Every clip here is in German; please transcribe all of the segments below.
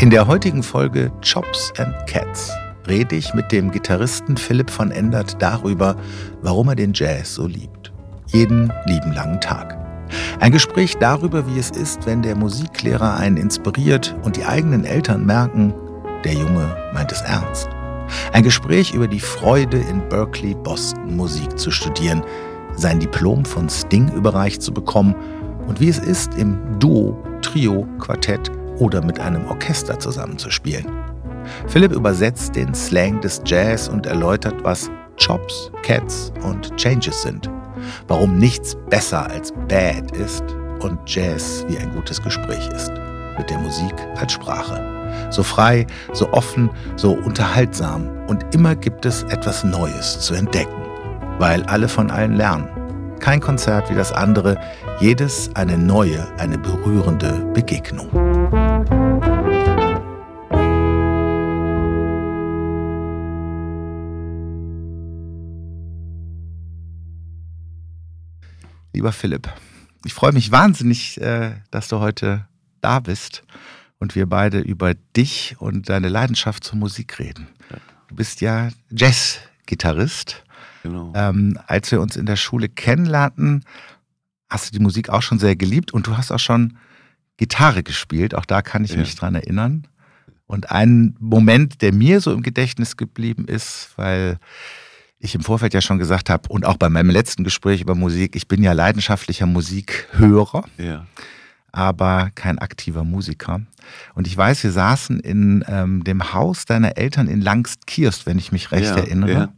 In der heutigen Folge Chops and Cats rede ich mit dem Gitarristen Philipp von Endert darüber, warum er den Jazz so liebt. Jeden lieben langen Tag. Ein Gespräch darüber, wie es ist, wenn der Musiklehrer einen inspiriert und die eigenen Eltern merken, der Junge meint es ernst. Ein Gespräch über die Freude, in Berkeley, Boston Musik zu studieren, sein Diplom von Sting überreicht zu bekommen und wie es ist, im Duo, Trio, Quartett oder mit einem Orchester zusammenzuspielen. Philipp übersetzt den Slang des Jazz und erläutert, was Chops, Cats und Changes sind. Warum nichts besser als Bad ist und Jazz wie ein gutes Gespräch ist. Mit der Musik als Sprache. So frei, so offen, so unterhaltsam. Und immer gibt es etwas Neues zu entdecken. Weil alle von allen lernen. Kein Konzert wie das andere, jedes eine neue, eine berührende Begegnung. Lieber Philipp, ich freue mich wahnsinnig, äh, dass du heute da bist und wir beide über dich und deine Leidenschaft zur Musik reden. Du bist ja Jazz-Gitarrist. Genau. Ähm, als wir uns in der Schule kennenlernten, hast du die Musik auch schon sehr geliebt und du hast auch schon Gitarre gespielt. Auch da kann ich ja. mich dran erinnern. Und ein Moment, der mir so im Gedächtnis geblieben ist, weil ich im Vorfeld ja schon gesagt habe und auch bei meinem letzten Gespräch über Musik, ich bin ja leidenschaftlicher Musikhörer, ja. aber kein aktiver Musiker. Und ich weiß, wir saßen in ähm, dem Haus deiner Eltern in Langst-Kirst, wenn ich mich recht ja, erinnere. Ja.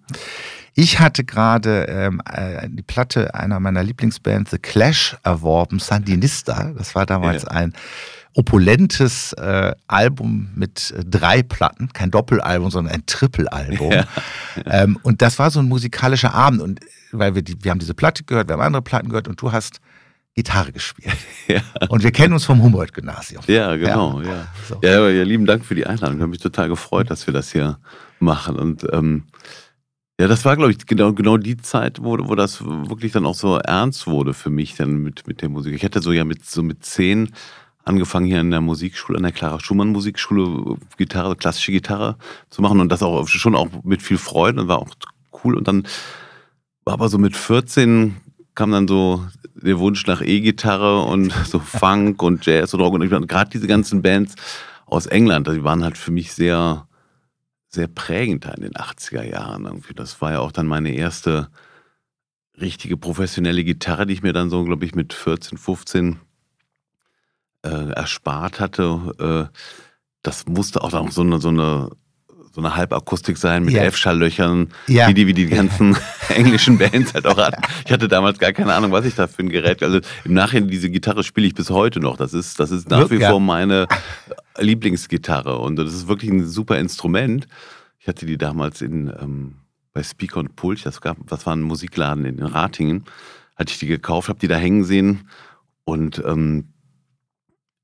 Ich hatte gerade ähm, äh, die Platte einer meiner Lieblingsbands, The Clash, erworben, Sandinista. Das war damals ein opulentes äh, Album mit äh, drei Platten, kein Doppelalbum, sondern ein Trippelalbum. Ja. Ähm, und das war so ein musikalischer Abend und weil wir die, wir haben diese Platte gehört, wir haben andere Platten gehört und du hast Gitarre gespielt. Ja. Und wir kennen uns vom Humboldt-Gymnasium. Ja, genau. Ja. Ja. So. ja. ja, lieben Dank für die Einladung. Ich habe mich total gefreut, dass wir das hier machen. Und ähm, ja, das war, glaube ich, genau, genau die Zeit, wo, wo das wirklich dann auch so ernst wurde für mich dann mit, mit der Musik. Ich hätte so ja mit so mit zehn angefangen hier in der Musikschule, an der Clara Schumann Musikschule, Gitarre, klassische Gitarre zu machen und das auch schon auch mit viel Freude und war auch cool. Und dann war aber so mit 14 kam dann so der Wunsch nach E-Gitarre und so Funk und Jazz und Rock und gerade diese ganzen Bands aus England, die waren halt für mich sehr, sehr prägend in den 80er Jahren irgendwie. Das war ja auch dann meine erste richtige professionelle Gitarre, die ich mir dann so, glaube ich, mit 14, 15 äh, erspart hatte, äh, das musste auch noch so eine, so eine, so eine Halbakustik sein mit ja. F-Schalllöchern, ja. wie, die, wie die ganzen englischen Bands halt auch hatten. Ich hatte damals gar keine Ahnung, was ich da für ein Gerät. Also im Nachhinein, diese Gitarre spiele ich bis heute noch. Das ist, das ist nach wie ja. vor meine Lieblingsgitarre und das ist wirklich ein super Instrument. Ich hatte die damals in, ähm, bei Speaker und Pulch, das, gab, das war ein Musikladen in Ratingen, hatte ich die gekauft, habe die da hängen sehen und ähm,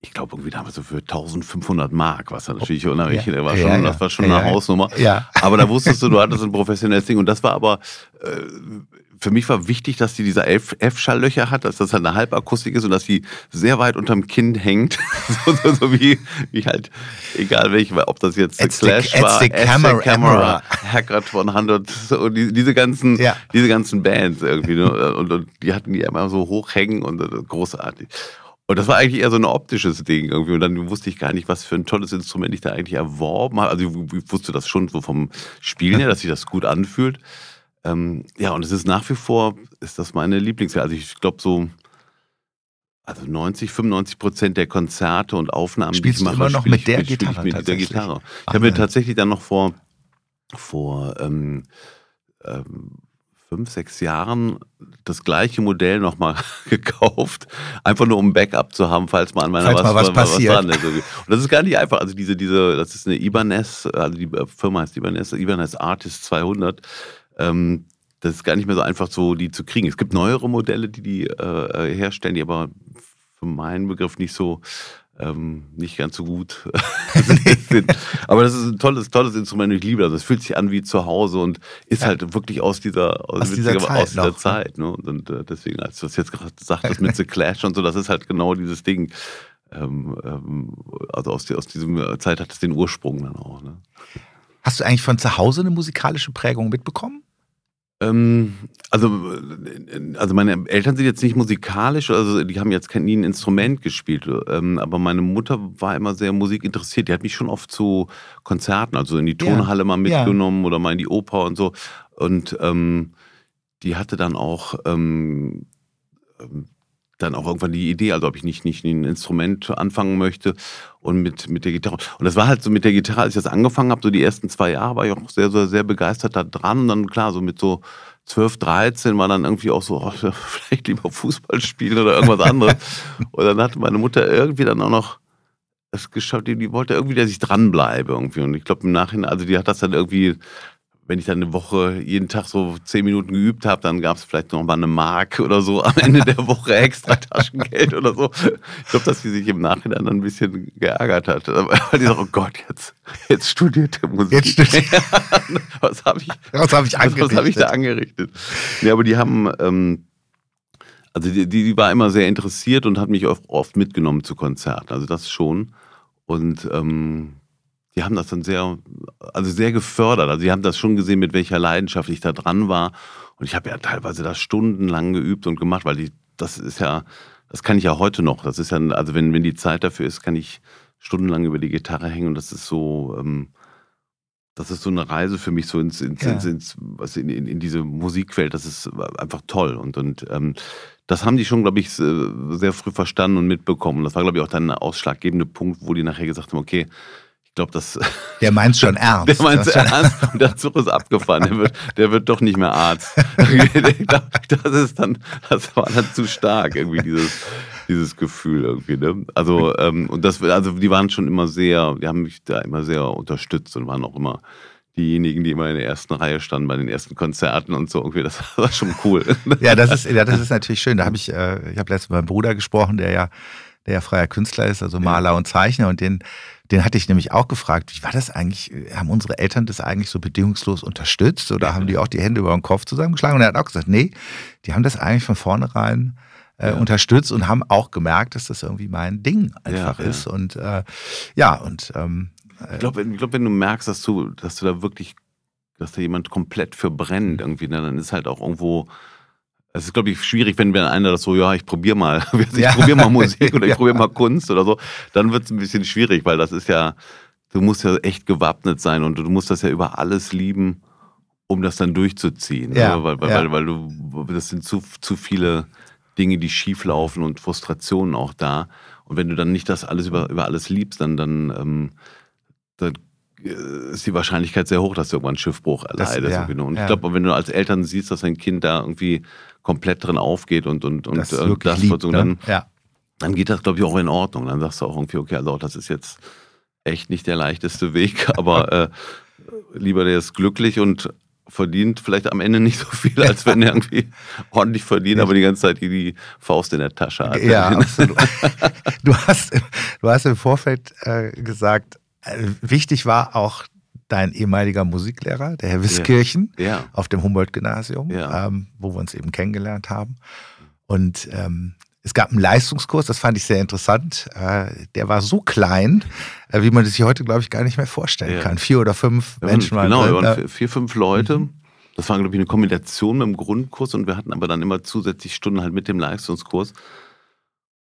ich glaube, irgendwie damals so für 1500 Mark, was dann natürlich unerrichtet ja. war. Schon, ja, ja. Das war schon eine Hausnummer. Ja. Aber da wusstest du, du hattest ein professionelles Ding. Und das war aber, äh, für mich war wichtig, dass die diese F-Schalllöcher hat, dass das halt eine Halbakustik ist und dass die sehr weit unterm Kinn hängt. so, so, so, wie, wie halt, egal welche, ob das jetzt The Clash the, war, the camera, camera Hackert 100, so, die, diese ganzen, diese ganzen Bands irgendwie. Ne? Und, und, die hatten die immer so hoch hängen und äh, großartig. Und das war eigentlich eher so ein optisches Ding irgendwie. Und dann wusste ich gar nicht, was für ein tolles Instrument ich da eigentlich erworben habe. Also ich wusste das schon so vom Spielen her, dass sich das gut anfühlt. Ähm, ja, und es ist nach wie vor, ist das meine Lieblings. Also ich glaube so, also 90, 95 Prozent der Konzerte und Aufnahmen, Spielst die ich mache, immer noch spiel mit ich, der Gitarre mit dieser Gitarre. Ich habe mir tatsächlich dann noch vor, vor ähm, ähm, fünf, sechs Jahren das gleiche Modell nochmal gekauft, einfach nur um ein Backup zu haben, falls mal an meiner falls was, was, was passiert. Was dran ist. Und das ist gar nicht einfach. Also diese, diese, das ist eine Ibanez, also die Firma heißt Ibanez, Ibanez Artist 200. Ähm, das ist gar nicht mehr so einfach, so die zu kriegen. Es gibt neuere Modelle, die die äh, herstellen, die aber für meinen Begriff nicht so ähm, nicht ganz so gut sind. Aber das ist ein tolles, tolles Instrument. Ich liebe das. Es fühlt sich an wie zu Hause und ist ja. halt wirklich aus dieser, aus, aus dieser Zeit. Aus dieser Zeit ne? Und, äh, deswegen, als du das jetzt gerade sagtest mit The Clash und so, das ist halt genau dieses Ding. ähm, ähm, also aus, aus dieser Zeit hat es den Ursprung dann auch. Ne? Hast du eigentlich von zu Hause eine musikalische Prägung mitbekommen? Ähm, also, also meine Eltern sind jetzt nicht musikalisch, also die haben jetzt nie ein Instrument gespielt, ähm, aber meine Mutter war immer sehr musikinteressiert. Die hat mich schon oft zu Konzerten, also in die Tonhalle mal mitgenommen oder mal in die Oper und so. Und ähm, die hatte dann auch ähm, ähm dann auch irgendwann die Idee, also ob ich nicht, nicht ein Instrument anfangen möchte und mit, mit der Gitarre. Und das war halt so mit der Gitarre, als ich das angefangen habe, so die ersten zwei Jahre war ich auch sehr, sehr, sehr begeistert da dran. Und dann klar, so mit so 12, 13 war dann irgendwie auch so, oh, vielleicht lieber Fußball spielen oder irgendwas anderes. und dann hatte meine Mutter irgendwie dann auch noch es geschafft, die, die wollte irgendwie, dass ich dranbleibe irgendwie. Und ich glaube im Nachhinein, also die hat das dann irgendwie wenn ich dann eine Woche jeden Tag so zehn Minuten geübt habe, dann gab es vielleicht noch mal eine Mark oder so am Ende der Woche extra Taschengeld oder so. Ich glaube, dass sie sich im Nachhinein dann ein bisschen geärgert hat. Weil die sagt, oh Gott, jetzt, jetzt studiert der Musik. Jetzt studiert. was habe ich, was hab ich angerichtet? Was habe ich da angerichtet? Nee, aber die haben, ähm, also die, die war immer sehr interessiert und hat mich oft, oft mitgenommen zu Konzerten. Also das schon. Und ähm, die haben das dann sehr, also sehr gefördert. Also die haben das schon gesehen, mit welcher Leidenschaft ich da dran war. Und ich habe ja teilweise das stundenlang geübt und gemacht, weil die, das ist ja, das kann ich ja heute noch. Das ist ja, also wenn, wenn die Zeit dafür ist, kann ich stundenlang über die Gitarre hängen und das ist so, ähm, das ist so eine Reise für mich so ins, ins, ja. ins, was in, in, in, diese Musikwelt. Das ist einfach toll und und ähm, das haben die schon, glaube ich, sehr früh verstanden und mitbekommen. Das war, glaube ich, auch dann ein ausschlaggebende Punkt, wo die nachher gesagt haben, okay, glaube, das. Der meint schon ernst. Der meint es ernst und der Zug ist abgefahren. Der wird, der wird doch nicht mehr Arzt. das ist dann, das war dann zu stark, irgendwie dieses, dieses Gefühl irgendwie. Ne? Also, ähm, und das, also die waren schon immer sehr, die haben mich da immer sehr unterstützt und waren auch immer diejenigen, die immer in der ersten Reihe standen bei den ersten Konzerten und so. Irgendwie, das war schon cool. Ja, das ist, ja, das ist natürlich schön. Da habe ich, äh, ich habe letztens mit meinem Bruder gesprochen, der ja, der ja freier Künstler ist, also Maler ja. und Zeichner und den den hatte ich nämlich auch gefragt, wie war das eigentlich? Haben unsere Eltern das eigentlich so bedingungslos unterstützt oder haben die auch die Hände über den Kopf zusammengeschlagen? Und er hat auch gesagt, nee, die haben das eigentlich von vornherein äh, ja. unterstützt und haben auch gemerkt, dass das irgendwie mein Ding einfach ja, ist. Und äh, ja, und ähm, ich glaube, glaub, wenn du merkst, dass du, dass du da wirklich, dass da jemand komplett für brennt irgendwie, ne, dann ist halt auch irgendwo es ist, glaube ich, schwierig, wenn, einer das so, ja, ich probiere mal, ich ja. probiere mal Musik oder ich ja. probiere mal Kunst oder so, dann wird es ein bisschen schwierig, weil das ist ja, du musst ja echt gewappnet sein und du musst das ja über alles lieben, um das dann durchzuziehen. Ne? Ja. Ne? Weil, weil, weil, weil, du, das sind zu, zu viele Dinge, die schief laufen und Frustrationen auch da. Und wenn du dann nicht das alles über, über alles liebst, dann, dann, ähm, dann äh, ist die Wahrscheinlichkeit sehr hoch, dass du irgendwann einen Schiffbruch erleidest. Ja, genau. Und ja. ich glaube, wenn du als Eltern siehst, dass dein Kind da irgendwie komplett drin aufgeht und, und, und das, äh, das liebt, so, dann, ja. dann geht das, glaube ich, auch in Ordnung. Dann sagst du auch irgendwie, okay, also das ist jetzt echt nicht der leichteste Weg, aber äh, lieber der ist glücklich und verdient vielleicht am Ende nicht so viel, als wenn er irgendwie ordentlich verdient, aber die ganze Zeit die Faust in der Tasche hat. Ja, absolut. Du hast, du hast im Vorfeld äh, gesagt, äh, wichtig war auch dein ehemaliger Musiklehrer, der Herr Wiskirchen, ja. Ja. auf dem Humboldt-Gymnasium, ja. ähm, wo wir uns eben kennengelernt haben. Und ähm, es gab einen Leistungskurs, das fand ich sehr interessant. Äh, der war so klein, äh, wie man das sich heute, glaube ich, gar nicht mehr vorstellen kann. Vier oder fünf waren, Menschen waren Genau, drin, wir waren vier, vier, fünf Leute. Mhm. Das war, glaube ich, eine Kombination mit dem Grundkurs und wir hatten aber dann immer zusätzlich Stunden halt mit dem Leistungskurs.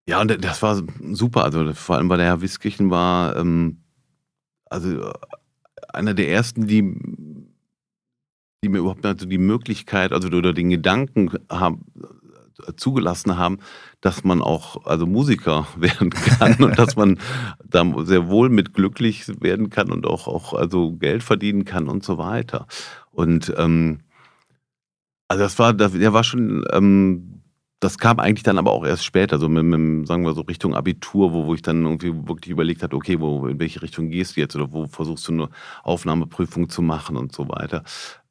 Ja, und das war super. Also vor allem, weil der Herr Wiskirchen war ähm, also einer der ersten, die, die mir überhaupt also die Möglichkeit, also oder den Gedanken haben, zugelassen haben, dass man auch also Musiker werden kann und dass man da sehr wohl mit glücklich werden kann und auch, auch also Geld verdienen kann und so weiter. Und ähm, also das war, der war schon ähm, das kam eigentlich dann aber auch erst später, so mit, mit, sagen wir so Richtung Abitur, wo, wo ich dann irgendwie wirklich überlegt hatte, okay, wo, in welche Richtung gehst du jetzt oder wo versuchst du eine Aufnahmeprüfung zu machen und so weiter.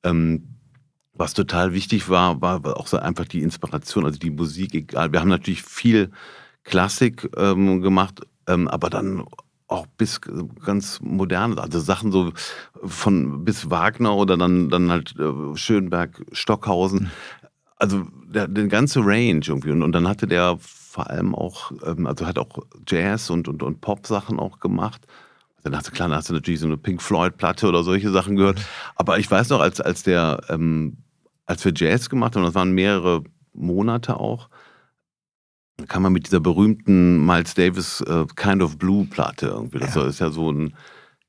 Ähm, was total wichtig war, war auch so einfach die Inspiration, also die Musik, egal. Wir haben natürlich viel Klassik ähm, gemacht, ähm, aber dann auch bis ganz moderne, also Sachen so von bis Wagner oder dann, dann halt äh, Schönberg, Stockhausen. Mhm also der, den ganze Range irgendwie. Und, und dann hatte der vor allem auch, ähm, also hat auch Jazz und, und, und Pop-Sachen auch gemacht. Dann hast du, klar, dann hast du natürlich so eine Pink Floyd-Platte oder solche Sachen gehört. Aber ich weiß noch, als, als der, ähm, als wir Jazz gemacht haben, das waren mehrere Monate auch, kam man mit dieser berühmten Miles Davis äh, Kind of Blue Platte irgendwie. Das ja. ist ja so ein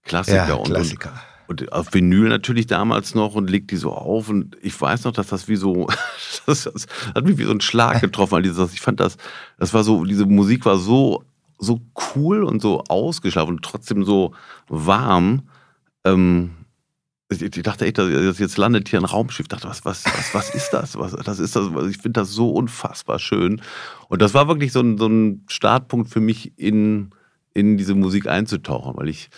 Klassiker. Ja, Klassiker. Und, und, auf Vinyl natürlich damals noch und legt die so auf. Und ich weiß noch, dass das wie so, das, das hat mich wie so ein Schlag getroffen. All dieses, ich fand das, das war so, diese Musik war so so cool und so ausgeschlafen und trotzdem so warm. Ähm, ich, ich, dachte echt, jetzt landet hier ein Raumschiff. Ich dachte, was, was, was, was ist das? Was, das ist das? Ich finde das so unfassbar schön. Und das war wirklich so ein, so ein Startpunkt für mich, in, in diese Musik einzutauchen, weil ich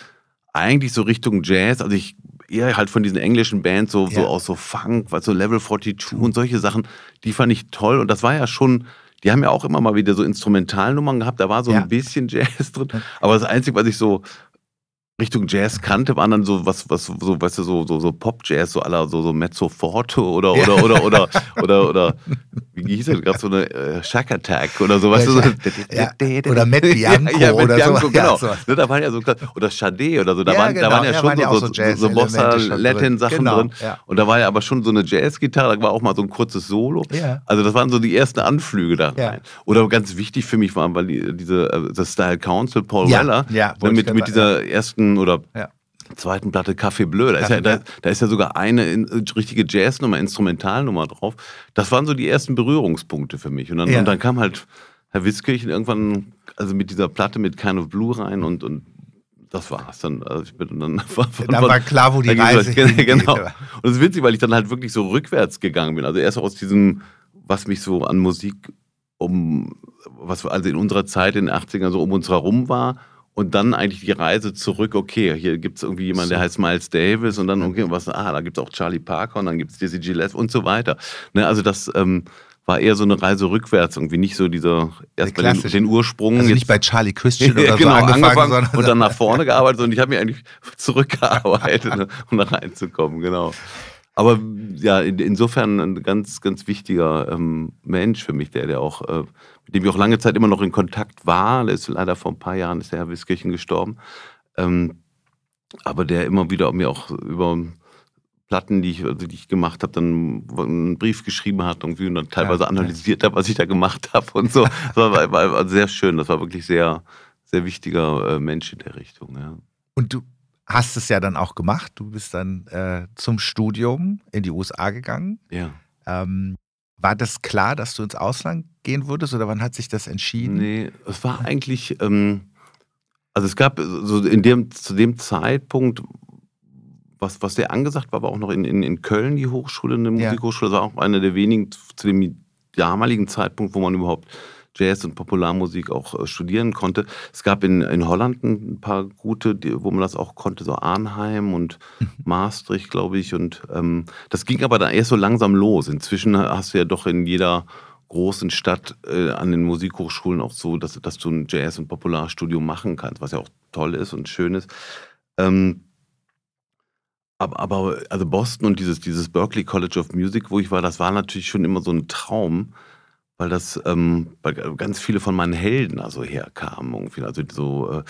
eigentlich so Richtung Jazz, also ich eher halt von diesen englischen Bands, so, ja. so aus so Funk, so Level 42 und solche Sachen, die fand ich toll. Und das war ja schon die haben ja auch immer mal wieder so Instrumentalnummern gehabt, da war so ja. ein bisschen Jazz drin. Aber das Einzige, was ich so Richtung Jazz kannte, waren dann so was, was, so, weißt du, so, so, so Pop-Jazz, so aller so, so Mezzo Forte oder, oder, ja. oder, oder, oder, oder, wie hieß das? Gab so eine äh, Shack Attack oder so, weißt ja, du? So. Oder Met Bianco ja, Met oder Bianco, so. genau. So. Ne, da waren ja so, oder Chade oder so, da, waren, genau. da waren ja schon so, so, so, so Bossa-Latin-Sachen genau. drin. Und da war ja aber schon so eine Jazz-Gitarre, da war auch mal so ein kurzes Solo. Also das waren so die ersten Anflüge da rein. Oder ganz wichtig für mich waren, weil die, diese, äh, das Style Council, Paul Weller, mit, mit dieser ersten oder ja. zweiten Platte Café Bleu. Da, Café ist ja, da, da, ist ja sogar eine in, richtige Jazznummer, Instrumentalnummer drauf. Das waren so die ersten Berührungspunkte für mich. Und dann, ja. und dann kam halt Herr Witzkirchen irgendwann also mit dieser Platte mit Kind of Blue rein und, und das war's dann. Also ich bin dann, war, dann war klar, wo die Reise geht. Genau. Und das ist witzig, weil ich dann halt wirklich so rückwärts gegangen bin. Also erst aus diesem, was mich so an Musik um, was also in unserer Zeit in den 80ern so um uns herum war und dann eigentlich die Reise zurück, okay, hier gibt es irgendwie jemanden, der heißt Miles Davis und dann, okay, was, ah, da gibt es auch Charlie Parker und dann gibt es Dizzy Gillespie und so weiter. Ne, also das ähm, war eher so eine Reise rückwärts, irgendwie nicht so dieser, erst bei den, den Ursprung. Also nicht bei Charlie Christian oder genau, so angefangen, angefangen und dann nach vorne gearbeitet und ich habe mich eigentlich zurückgearbeitet, ne, um da reinzukommen, genau. Aber ja, insofern ein ganz, ganz wichtiger ähm, Mensch für mich, der, der auch äh, mit dem ich auch lange Zeit immer noch in Kontakt war. Der ist leider vor ein paar Jahren, ist der Herr Wiskirchen gestorben. Ähm, aber der immer wieder mir auch über Platten, die ich, also die ich gemacht habe, dann einen Brief geschrieben hat irgendwie und dann teilweise ja, analysiert hat, was ich da gemacht habe und so. Das war, war, war, sehr schön. Das war wirklich sehr, sehr wichtiger äh, Mensch in der Richtung. Ja. Und du hast es ja dann auch gemacht. Du bist dann äh, zum Studium in die USA gegangen. Ja. Ähm, war das klar, dass du ins Ausland gehen würdest oder wann hat sich das entschieden? Nee, es war eigentlich, ähm, also es gab so in dem, zu dem Zeitpunkt, was, was sehr angesagt war, war auch noch in, in, in Köln die Hochschule, eine Musikhochschule, das war auch eine der wenigen zu dem damaligen Zeitpunkt, wo man überhaupt Jazz und Popularmusik auch äh, studieren konnte. Es gab in, in Holland ein paar gute, die, wo man das auch konnte, so Arnheim und. Maastricht, glaube ich. Und ähm, das ging aber dann erst so langsam los. Inzwischen hast du ja doch in jeder großen Stadt äh, an den Musikhochschulen auch so, dass, dass du ein Jazz- und Popularstudium machen kannst, was ja auch toll ist und schön ist. Ähm, aber, aber, also Boston und dieses, dieses Berkeley College of Music, wo ich war, das war natürlich schon immer so ein Traum weil das ähm, weil ganz viele von meinen Helden also herkamen. Also so äh,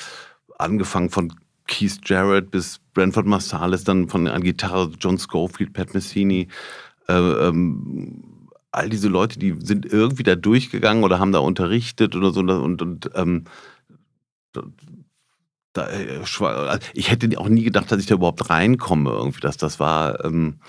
angefangen von Keith Jarrett bis Brentford Marsalis, dann von an Gitarre John Schofield, Pat Messini. Äh, ähm, all diese Leute, die sind irgendwie da durchgegangen oder haben da unterrichtet oder so. Und, und ähm, da, äh, also ich hätte auch nie gedacht, dass ich da überhaupt reinkomme. Irgendwie. Das, das war. Ähm,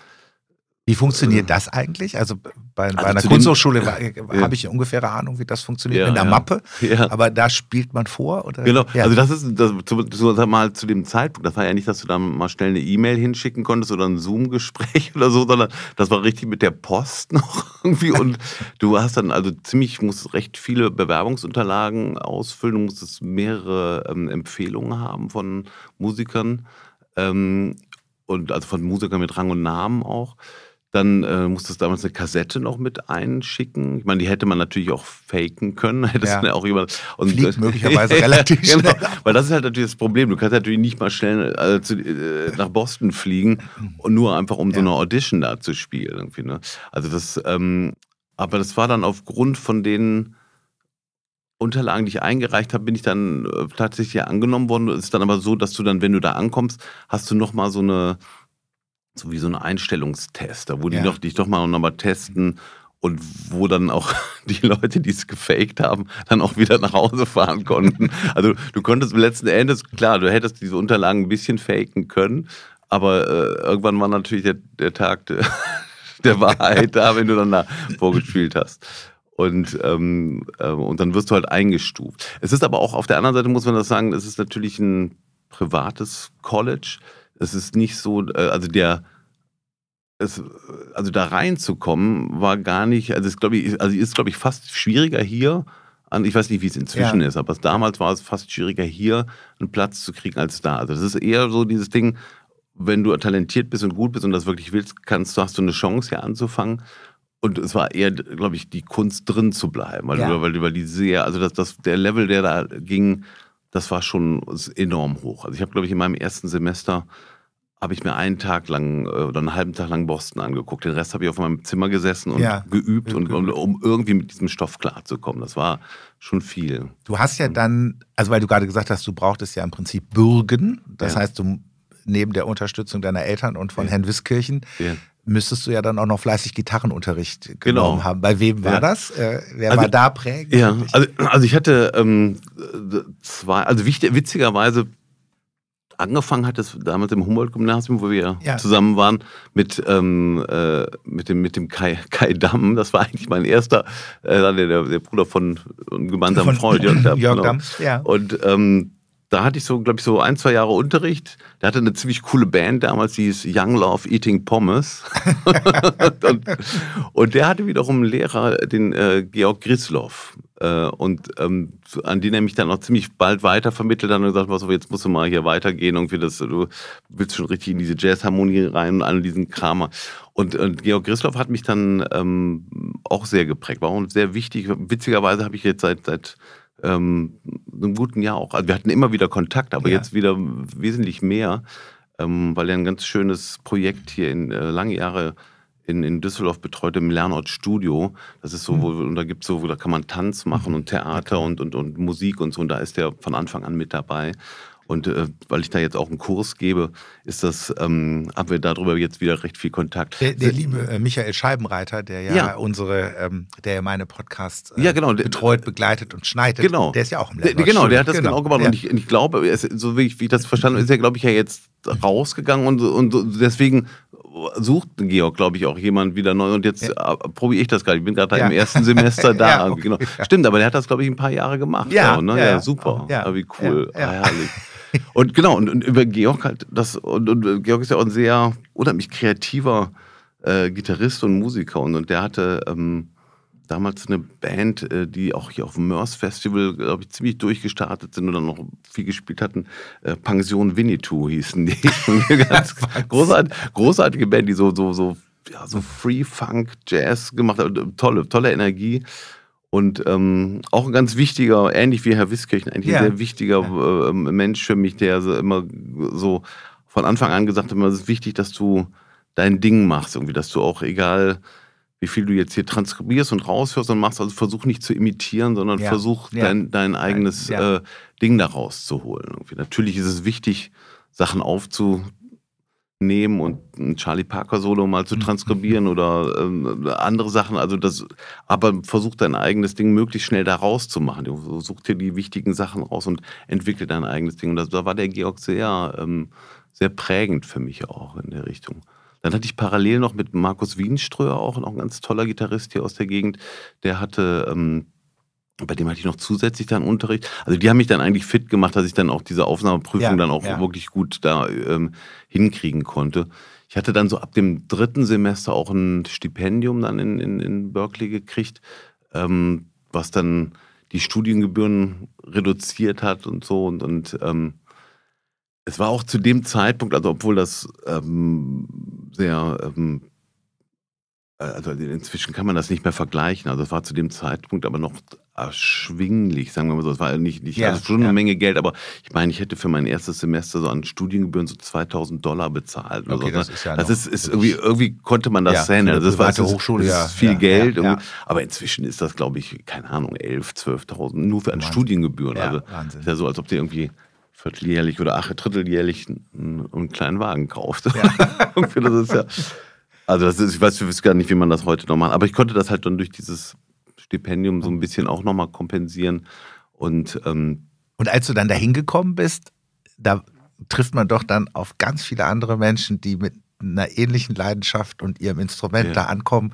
wie funktioniert das eigentlich? Also bei, also bei einer Kunsthochschule ja. habe ich eine Ahnung, wie das funktioniert ja, in der ja. Mappe. Aber da spielt man vor? Oder? Genau, also das ist das, zu, zu, mal zu dem Zeitpunkt, das war ja nicht, dass du da mal schnell eine E-Mail hinschicken konntest oder ein Zoom-Gespräch oder so, sondern das war richtig mit der Post noch irgendwie. Und du hast dann also ziemlich, musst recht viele Bewerbungsunterlagen ausfüllen, du musstest mehrere ähm, Empfehlungen haben von Musikern. Ähm, und also von Musikern mit Rang und Namen auch. Dann äh, musstest du damals eine Kassette noch mit einschicken. Ich meine, die hätte man natürlich auch faken können. Hättest ja. auch jemand, und Fliegt möglicherweise relativ genau, schnell. Weil das ist halt natürlich das Problem. Du kannst natürlich nicht mal schnell also zu, äh, nach Boston fliegen und nur einfach um ja. so eine Audition da zu spielen. Irgendwie, ne? Also das, ähm, aber das war dann aufgrund von den Unterlagen, die ich eingereicht habe, bin ich dann äh, tatsächlich angenommen worden. Es ist dann aber so, dass du dann, wenn du da ankommst, hast du nochmal so eine, so wie so einen Einstellungstest, da wo ja. die doch, dich doch mal nochmal testen und wo dann auch die Leute, die es gefaked haben, dann auch wieder nach Hause fahren konnten. Also du konntest letzten Endes, klar, du hättest diese Unterlagen ein bisschen faken können, aber äh, irgendwann war natürlich der, der Tag der, der Wahrheit da, wenn du dann da vorgespielt hast. Und, ähm, äh, und dann wirst du halt eingestuft. Es ist aber auch auf der anderen Seite, muss man das sagen, es ist natürlich ein privates College. Es ist nicht so, äh, also der, es, also da reinzukommen war gar nicht, also ist glaube ich, also ist glaube ich fast schwieriger hier. An, ich weiß nicht, wie es inzwischen ja. ist, aber damals war es fast schwieriger hier einen Platz zu kriegen als da. Also das ist eher so dieses Ding, wenn du talentiert bist und gut bist und das wirklich willst, kannst du hast du eine Chance hier anzufangen. Und es war eher, glaube ich, die Kunst drin zu bleiben, weil, ja. weil, weil die sehr, also das, das, der Level, der da ging, das war schon enorm hoch. Also ich habe, glaube ich, in meinem ersten Semester habe ich mir einen Tag lang äh, oder einen halben Tag lang Boston angeguckt. Den Rest habe ich auf meinem Zimmer gesessen und ja, geübt, und, um, um irgendwie mit diesem Stoff klarzukommen. Das war schon viel. Du hast ja dann, also weil du gerade gesagt hast, du brauchtest ja im Prinzip Bürgen. Das ja. heißt, du neben der Unterstützung deiner Eltern und von ja. Herrn Wiskirchen müsstest du ja dann auch noch fleißig Gitarrenunterricht genommen genau. haben. Bei wem war ja. das? Äh, wer also, war da prägend? Ja, also, also ich hatte ähm, zwei, also wichtig, witzigerweise angefangen hat es damals im Humboldt-Gymnasium, wo wir ja. zusammen waren, mit, ähm, äh, mit dem, mit dem Kai, Kai Damm. Das war eigentlich mein erster, äh, der, der, Bruder von einem gemeinsamen Freund, Jörg Damm. Jörg genau. Damm ja. Und ähm, da hatte ich so, glaube ich, so ein, zwei Jahre Unterricht. Der hatte eine ziemlich coole Band damals, die hieß Young Love Eating Pommes. und, und, der hatte wiederum einen Lehrer, den äh, Georg Grisloff. Äh, und ähm, an den er mich dann auch ziemlich bald weiter vermittelt hat und gesagt, was, jetzt musst du mal hier weitergehen. Irgendwie das, du willst schon richtig in diese Jazzharmonie rein und all diesen Kramer. Und, und Georg Grisloff hat mich dann ähm, auch sehr geprägt. War auch sehr wichtig. Witzigerweise habe ich jetzt seit, seit ähm, einem guten Jahr auch. Also wir hatten immer wieder Kontakt, aber ja. jetzt wieder wesentlich mehr, ähm, weil er ein ganz schönes Projekt hier in äh, lange Jahre in, in Düsseldorf betreut im Lernort Studio. Das ist so, mhm. wo, und da gibt's so, da kann man Tanz machen und Theater und, und, und Musik und so. Und da ist der von Anfang an mit dabei. Und äh, weil ich da jetzt auch einen Kurs gebe, ist das, ähm, haben wir darüber jetzt wieder recht viel Kontakt. Der, der liebe äh, Michael Scheibenreiter, der ja, ja. unsere, ähm, der ja meine Podcasts äh, ja, genau. betreut, begleitet und schneidet, genau. der ist ja auch im Lernort Genau, der hat das genau, genau gemacht. Und, ich, und ich glaube, es, so wie ich, wie ich das verstanden habe, ist er, glaube ich, ja jetzt rausgegangen und, und deswegen sucht Georg, glaube ich, auch jemand wieder neu. Und jetzt ja. Äh, probiere ich das gerade. Ich bin gerade ja. im ersten Semester da. ja, okay. genau. Stimmt, aber der hat das, glaube ich, ein paar Jahre gemacht. Ja, auch, ne? ja, super. Ja. wie cool. Ja, herrlich. Und genau, und, und, über Georg halt, das, und, und, Georg ist ja auch ein sehr unheimlich kreativer äh, Gitarrist und Musiker. Und, und der hatte ähm, damals eine Band, äh, die auch hier auf dem Mörs Festival, glaube ich, ziemlich durchgestartet sind und dann noch viel gespielt hatten. Äh, Pension Winnetou hießen die. Ganz großartige, großartige Band, die so, so, so, ja, so Free Funk, Jazz gemacht hat. Tolle, tolle Energie. Und ähm, auch ein ganz wichtiger, ähnlich wie Herr Wiskirchen, eigentlich ja. ein sehr wichtiger ja. äh, Mensch für mich, der so immer so von Anfang an gesagt hat, es ist wichtig, dass du dein Ding machst, irgendwie, dass du auch egal, wie viel du jetzt hier transkribierst und raushörst und machst, also versuch nicht zu imitieren, sondern ja. versuch dein, dein eigenes äh, Ding da rauszuholen. Irgendwie. Natürlich ist es wichtig, Sachen aufzu nehmen und ein Charlie Parker Solo mal zu mhm. transkribieren oder äh, andere Sachen. Also das, aber versuch dein eigenes Ding möglichst schnell da rauszumachen. Du such dir die wichtigen Sachen raus und entwickle dein eigenes Ding. Und das, da war der Georg sehr, ähm, sehr prägend für mich auch in der Richtung. Dann hatte ich parallel noch mit Markus Wienströer auch noch ein ganz toller Gitarrist hier aus der Gegend. Der hatte ähm, bei dem hatte ich noch zusätzlich dann Unterricht. Also die haben mich dann eigentlich fit gemacht, dass ich dann auch diese Aufnahmeprüfung ja, dann auch ja. wirklich gut da ähm, hinkriegen konnte. Ich hatte dann so ab dem dritten Semester auch ein Stipendium dann in, in, in Berkeley gekriegt, ähm, was dann die Studiengebühren reduziert hat und so. Und, und ähm, es war auch zu dem Zeitpunkt, also obwohl das ähm, sehr ähm, also inzwischen kann man das nicht mehr vergleichen. Also es war zu dem Zeitpunkt aber noch erschwinglich, sagen wir mal so. Es war nicht, nicht ja, also schon ja. eine Menge Geld, aber ich meine, ich hätte für mein erstes Semester so an Studiengebühren so 2000 Dollar bezahlt. Okay, so. das ist ja das ist, ist irgendwie, irgendwie konnte man das ja, handeln. Also das war das Hochschule, das ist viel Geld. Aber inzwischen ist das, glaube ich, keine Ahnung, 11, 12.000 nur für an Studiengebühren. also Wahnsinn. ist ja so, als ob die irgendwie vierteljährlich oder acht, dritteljährlich einen, einen kleinen Wagen kauft. Ja. das ist ja, also das ist, ich weiß, ich weiß gar nicht, wie man das heute noch macht. Aber ich konnte das halt dann durch dieses Stipendium so ein bisschen auch nochmal kompensieren. Und, ähm, und als du dann dahin gekommen bist, da trifft man doch dann auf ganz viele andere Menschen, die mit einer ähnlichen Leidenschaft und ihrem Instrument ja. da ankommen.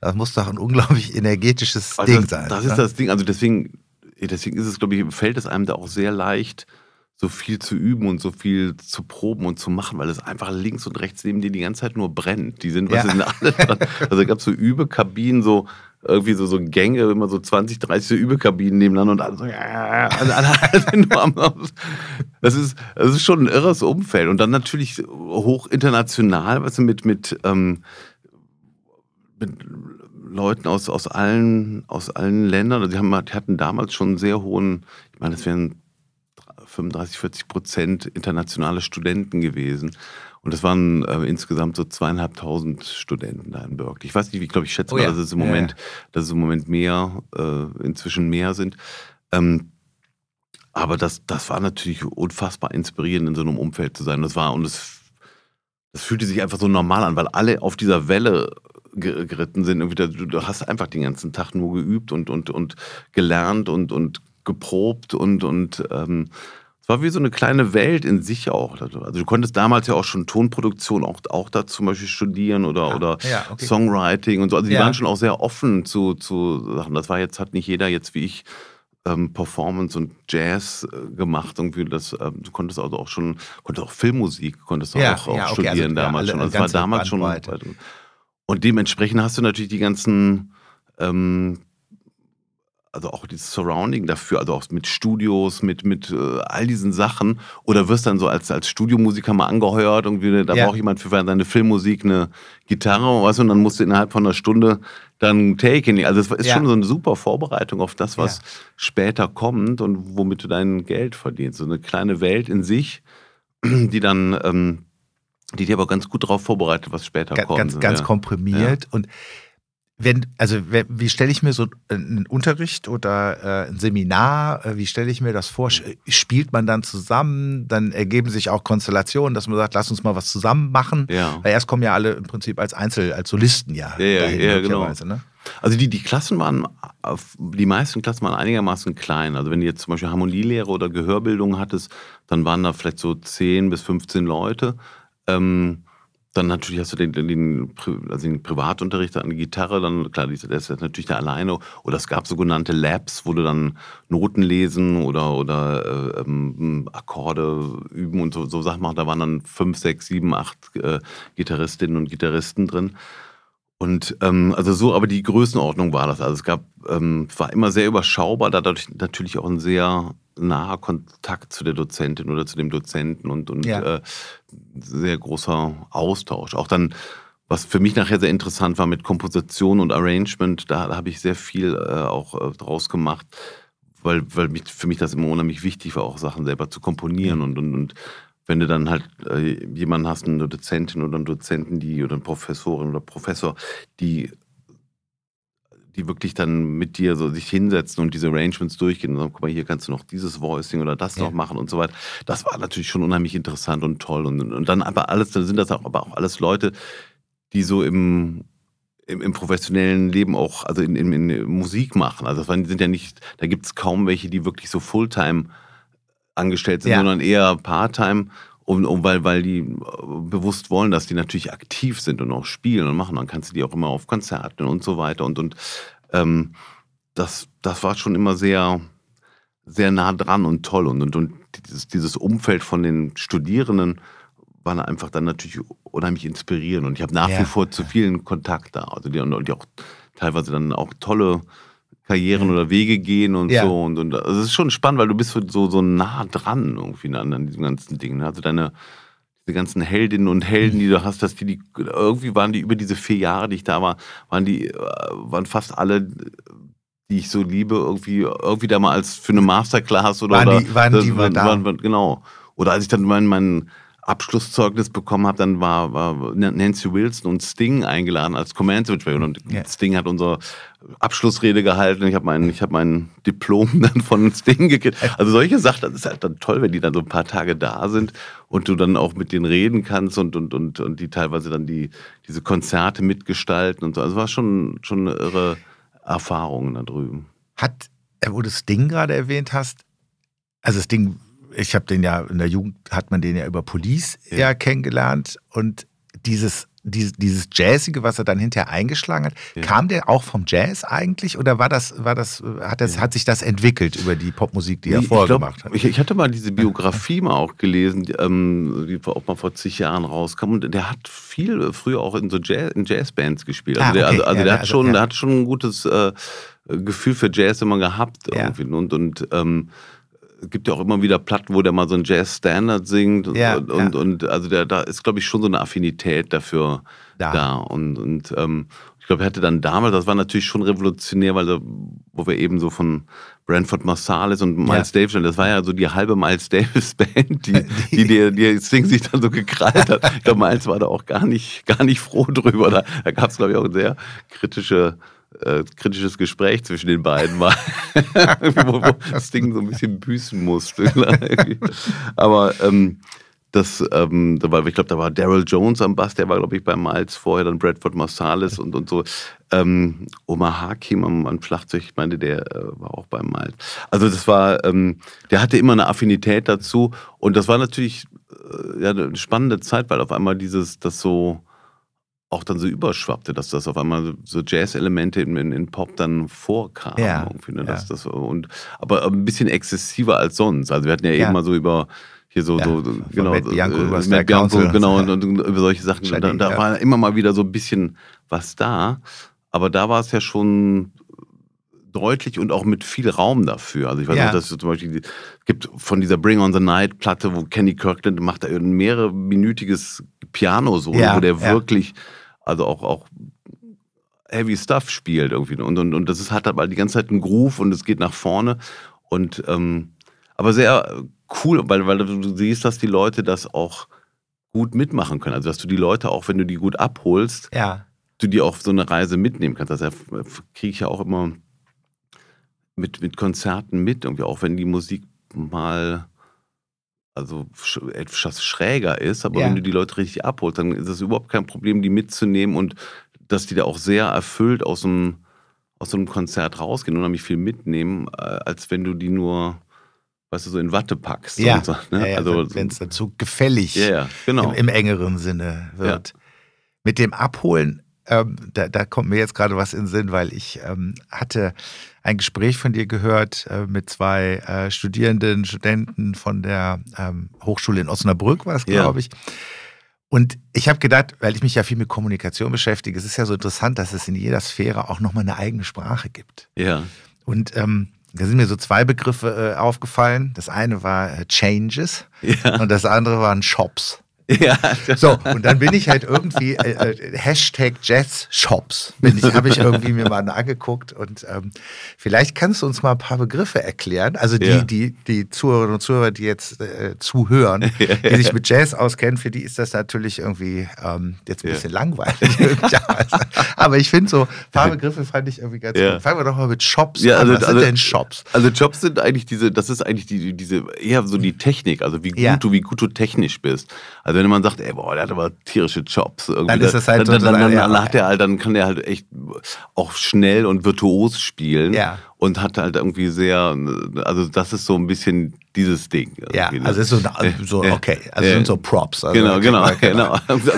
Das muss doch ein unglaublich energetisches also Ding das, sein. Das ne? ist das Ding. Also deswegen, deswegen ist es, glaube ich, fällt es einem da auch sehr leicht, so viel zu üben und so viel zu proben und zu machen, weil es einfach links und rechts neben dir die ganze Zeit nur brennt. Die sind, was ja. sind alle dran? Also es gab so Übekabinen, so irgendwie so, so Gänge, immer so 20, 30 so Übekabinen nebeneinander und alle so, ja, das, ist, das ist schon ein irres Umfeld. Und dann natürlich hoch international, was mit, mit, ähm, mit Leuten aus, aus, allen, aus allen Ländern. Also die, haben, die hatten damals schon einen sehr hohen, ich meine, das wären 35, 40 Prozent internationale Studenten gewesen. Und das waren äh, insgesamt so zweieinhalbtausend Studenten da in Berkeley. Ich weiß nicht, wie, glaube ich, schätze oh, mal, ja. dass es im Moment, ja, dass es im Moment mehr, äh, inzwischen mehr sind. Ähm, aber das, das war natürlich unfassbar inspirierend, in so einem Umfeld zu sein. Das war, und es, das fühlte sich einfach so normal an, weil alle auf dieser Welle geritten sind. du, du hast einfach den ganzen Tag nur geübt und, und, und gelernt und, und geprobt und, und ähm, es war wie so eine kleine Welt in sich auch. Also du konntest damals ja auch schon Tonproduktion auch, auch da zum Beispiel studieren oder, ah, oder ja, okay. Songwriting und so. Also die ja. waren schon auch sehr offen zu, zu Sachen. Das war jetzt, hat nicht jeder jetzt wie ich ähm, Performance und Jazz äh, gemacht. Irgendwie das, äh, du konntest also auch schon, konntest auch Filmmusik, konntest ja, auch, auch okay. Also studieren also, damals schon. Also das war damals Bandbreite. schon. Und dementsprechend hast du natürlich die ganzen ähm, also auch dieses Surrounding dafür, also auch mit Studios, mit, mit äh, all diesen Sachen. Oder wirst dann so als, als Studiomusiker mal angeheuert, irgendwie, da ja. braucht jemand für seine Filmmusik eine Gitarre, weißt du, und dann musst du innerhalb von einer Stunde dann Take in. Also es ist ja. schon so eine super Vorbereitung auf das, was ja. später kommt und womit du dein Geld verdienst. So eine kleine Welt in sich, die dann, ähm, die dir aber ganz gut darauf vorbereitet, was später ganz, kommt. Ganz, ganz komprimiert und wenn, also wie stelle ich mir so einen Unterricht oder äh, ein Seminar, äh, wie stelle ich mir das vor? Spielt man dann zusammen, dann ergeben sich auch Konstellationen, dass man sagt, lass uns mal was zusammen machen. Ja. Weil erst kommen ja alle im Prinzip als Einzel, als Solisten ja. Ja, ja, dahin, ja genau. Ne? Also die, die Klassen waren, die meisten Klassen waren einigermaßen klein. Also wenn du jetzt zum Beispiel Harmonielehre oder Gehörbildung hattest, dann waren da vielleicht so 10 bis 15 Leute. Ähm, dann natürlich hast du den, den, also den Privatunterricht an der Gitarre, dann klar, der ist natürlich da alleine. Oder es gab sogenannte Labs, wo du dann Noten lesen oder, oder äh, ähm, Akkorde üben und so, so Sachen machen. Da waren dann fünf, sechs, sieben, acht äh, Gitarristinnen und Gitarristen drin. Und ähm, also so, aber die Größenordnung war das. Also es gab, ähm, war immer sehr überschaubar, dadurch natürlich auch ein sehr naher Kontakt zu der Dozentin oder zu dem Dozenten und, und ja. äh, sehr großer Austausch. Auch dann, was für mich nachher sehr interessant war mit Komposition und Arrangement, da, da habe ich sehr viel äh, auch äh, draus gemacht, weil, weil mich, für mich das immer unheimlich wichtig war, auch Sachen selber zu komponieren und, und, und wenn du dann halt äh, jemanden hast, eine Dozentin oder einen Dozenten, die oder eine Professorin oder Professor, die die wirklich dann mit dir so sich hinsetzen und diese Arrangements durchgehen und sagen, guck mal, hier kannst du noch dieses Voicing oder das ja. noch machen und so weiter. Das war natürlich schon unheimlich interessant und toll. Und, und dann aber alles, dann sind das auch, aber auch alles Leute, die so im, im, im professionellen Leben auch, also in, in, in Musik machen. Also das sind ja nicht, da gibt es kaum welche, die wirklich so Fulltime angestellt sind, ja. sondern eher Part-Time um, um, weil, weil die äh, bewusst wollen, dass die natürlich aktiv sind und auch spielen und machen. Dann kannst du die auch immer auf Konzerten und so weiter. Und, und ähm, das, das war schon immer sehr, sehr nah dran und toll. Und, und, und dieses, dieses Umfeld von den Studierenden war einfach dann natürlich unheimlich inspirierend. Und ich habe nach ja. wie vor zu vielen Kontakt da. Also die, und die auch teilweise dann auch tolle Karrieren oder Wege gehen und ja. so. Und, und also es ist schon spannend, weil du bist so, so nah dran irgendwie an, diesem ganzen Ding. Ne? Also deine diese ganzen Heldinnen und Helden, die du hast, dass die, die irgendwie waren die über diese vier Jahre, die ich da war, waren die, äh, waren fast alle die ich so liebe, irgendwie, irgendwie da mal als für eine Masterclass oder. Waren oder, die, waren die mal da? Waren, genau. Oder als ich dann mein, mein Abschlusszeugnis bekommen habe, dann war, war, Nancy Wilson und Sting eingeladen als Commencement und ja. Sting hat unsere Abschlussrede gehalten. Ich habe mein, hab mein Diplom dann von Sting gekriegt. Also solche Sachen, das ist halt dann toll, wenn die dann so ein paar Tage da sind und du dann auch mit denen reden kannst und, und, und, und die teilweise dann die, diese Konzerte mitgestalten und so. Also war schon, schon eine irre Erfahrung da drüben. Hat, wo du Sting gerade erwähnt hast, also Sting ich habe den ja in der Jugend hat man den ja über Police ja, ja kennengelernt und dieses dieses, dieses Jazzige, was er dann hinterher eingeschlagen hat, ja. kam der auch vom Jazz eigentlich oder war das, war das, hat, das, ja. hat sich das entwickelt über die Popmusik, die er ich vorher glaub, gemacht hat? Ich, ich, hatte mal diese Biografie mal auch gelesen, die, ähm, die auch mal vor zig Jahren rauskam und der hat viel früher auch in so Jazz, in Jazzbands gespielt. Also, ah, okay. der, also, also ja, der, hat also, schon, der hat schon ein gutes äh, Gefühl für Jazz immer gehabt irgendwie und, und ähm, gibt ja auch immer wieder Platten, wo der mal so ein Jazz-Standard singt. Ja, und, ja. und, und, also der, da ist, glaube ich, schon so eine Affinität dafür da. da. Und, und ähm, ich glaube, er hatte dann damals, das war natürlich schon revolutionär, weil wo wir eben so von Branford Marsalis und Miles ja. Davis, das war ja so die halbe Miles Davis Band, die, die, die, die Sting sich dann so gekrallt hat. Ich glaube, Miles war da auch gar nicht, gar nicht froh drüber. Da, da gab es, glaube ich, auch sehr kritische äh, kritisches Gespräch zwischen den beiden war, wo, wo das Ding so ein bisschen büßen musste. Aber ähm, das, ähm, da war, ich glaube, da war Daryl Jones am Bass, der war, glaube ich, bei Miles vorher, dann Bradford Marsalis und, und so. Ähm, Omar Hakim am, am Schlagzeug, ich meine, der äh, war auch bei Miles. Also das war, ähm, der hatte immer eine Affinität dazu und das war natürlich äh, ja, eine spannende Zeit, weil auf einmal dieses, das so auch dann so überschwappte, dass das auf einmal so Jazz-Elemente in, in, in, Pop dann vorkamen. Ja, irgendwie, ne? das, ja. das, und, aber ein bisschen exzessiver als sonst. Also wir hatten ja, ja. eben mal so über hier so, ja, so genau, Matt Bianco, über äh, Matt Bianco, genau, und, und, über solche Sachen. da, da war immer mal wieder so ein bisschen was da. Aber da war es ja schon deutlich und auch mit viel Raum dafür. Also ich weiß ja. auch, dass es zum Beispiel gibt von dieser Bring on the Night Platte, wo Kenny Kirkland macht da ein mehrminütiges Piano-Solo, ja, wo der ja. wirklich, also auch, auch Heavy Stuff spielt irgendwie. Und, und, und das ist, hat aber die ganze Zeit einen Groove und es geht nach vorne. Und ähm, aber sehr cool, weil, weil du siehst, dass die Leute das auch gut mitmachen können. Also dass du die Leute auch, wenn du die gut abholst, ja. du die auf so eine Reise mitnehmen kannst. Das kriege ich ja auch immer mit, mit Konzerten mit, irgendwie auch wenn die Musik mal also etwas schräger ist, aber ja. wenn du die Leute richtig abholst, dann ist es überhaupt kein Problem, die mitzunehmen und dass die da auch sehr erfüllt aus einem, aus so einem Konzert rausgehen und unheimlich viel mitnehmen, äh, als wenn du die nur, weißt du, so in Watte packst. Ja, so, ne? ja, ja also, wenn es dazu gefällig ja, genau. im, im, engeren Sinne wird. Mit dem Abholen ähm, da, da, kommt mir jetzt gerade was in den Sinn, weil ich ähm, hatte ein Gespräch von dir gehört äh, mit zwei äh, Studierenden, Studenten von der ähm, Hochschule in Osnabrück, war es, glaube ich. Und ich habe gedacht, weil ich mich ja viel mit Kommunikation beschäftige, es ist ja so interessant, dass es in jeder Sphäre auch nochmal eine eigene Sprache gibt. Ja. Und ähm, da sind mir so zwei Begriffe äh, aufgefallen. Das eine war äh, Changes ja. und das andere waren Shops. Ja. So, und dann bin ich halt irgendwie, äh, äh, Hashtag Jazz Shops, habe ich irgendwie mir mal angeguckt und ähm, vielleicht kannst du uns mal ein paar Begriffe erklären. Also die, ja. die, die Zuhörerinnen und Zuhörer, die jetzt äh, zuhören, die sich mit Jazz auskennen, für die ist das natürlich irgendwie ähm, jetzt ein bisschen langweilig. Aber ich finde so, ein paar Begriffe fand ich irgendwie ganz gut. Fangen wir doch mal mit Shops ja, also, an. Was also, sind denn Shops? Also Shops sind eigentlich diese, das ist eigentlich die, diese, eher so die Technik, also wie gut du, wie gut du technisch bist. Also also wenn man sagt, ey, boah, der hat aber tierische Jobs. Irgendwie, dann ist das halt dann, dann, dann, dann, dann, der halt, dann kann der halt echt auch schnell und virtuos spielen. Ja. Und hat halt irgendwie sehr, also das ist so ein bisschen dieses Ding. Ja, ne? also ist so, so okay, also sind so Props. Also genau, genau, genau. Also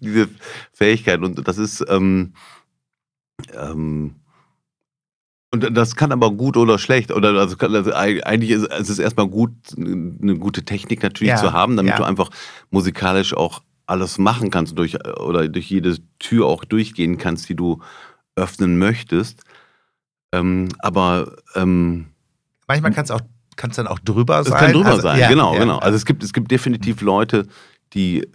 diese Fähigkeit und das ist, ähm, ähm, und das kann aber gut oder schlecht. Oder also, also eigentlich ist es erstmal gut, eine gute Technik natürlich ja, zu haben, damit ja. du einfach musikalisch auch alles machen kannst durch, oder durch jede Tür auch durchgehen kannst, die du öffnen möchtest. Ähm, aber ähm, manchmal kann es auch kann es dann auch drüber sein. Es kann drüber also, sein, ja, genau, genau. Also es gibt, es gibt definitiv Leute, die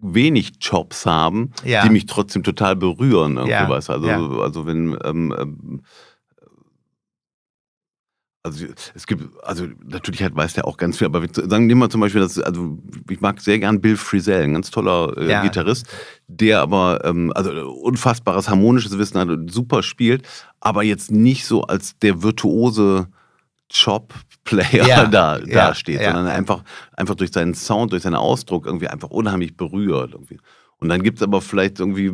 wenig Jobs haben, die mich trotzdem total berühren. Irgendwie was. Also, also wenn ähm, ähm also es gibt, also natürlich halt weiß der auch ganz viel, aber wir, sagen wir mal zum Beispiel, dass, also ich mag sehr gern Bill Frisell, ein ganz toller äh, ja. Gitarrist, der aber ähm, also unfassbares harmonisches Wissen hat und super spielt, aber jetzt nicht so als der virtuose Chop-Player ja. da, ja. da steht, sondern einfach, einfach durch seinen Sound, durch seinen Ausdruck irgendwie einfach unheimlich berührt. Irgendwie. Und dann gibt es aber vielleicht irgendwie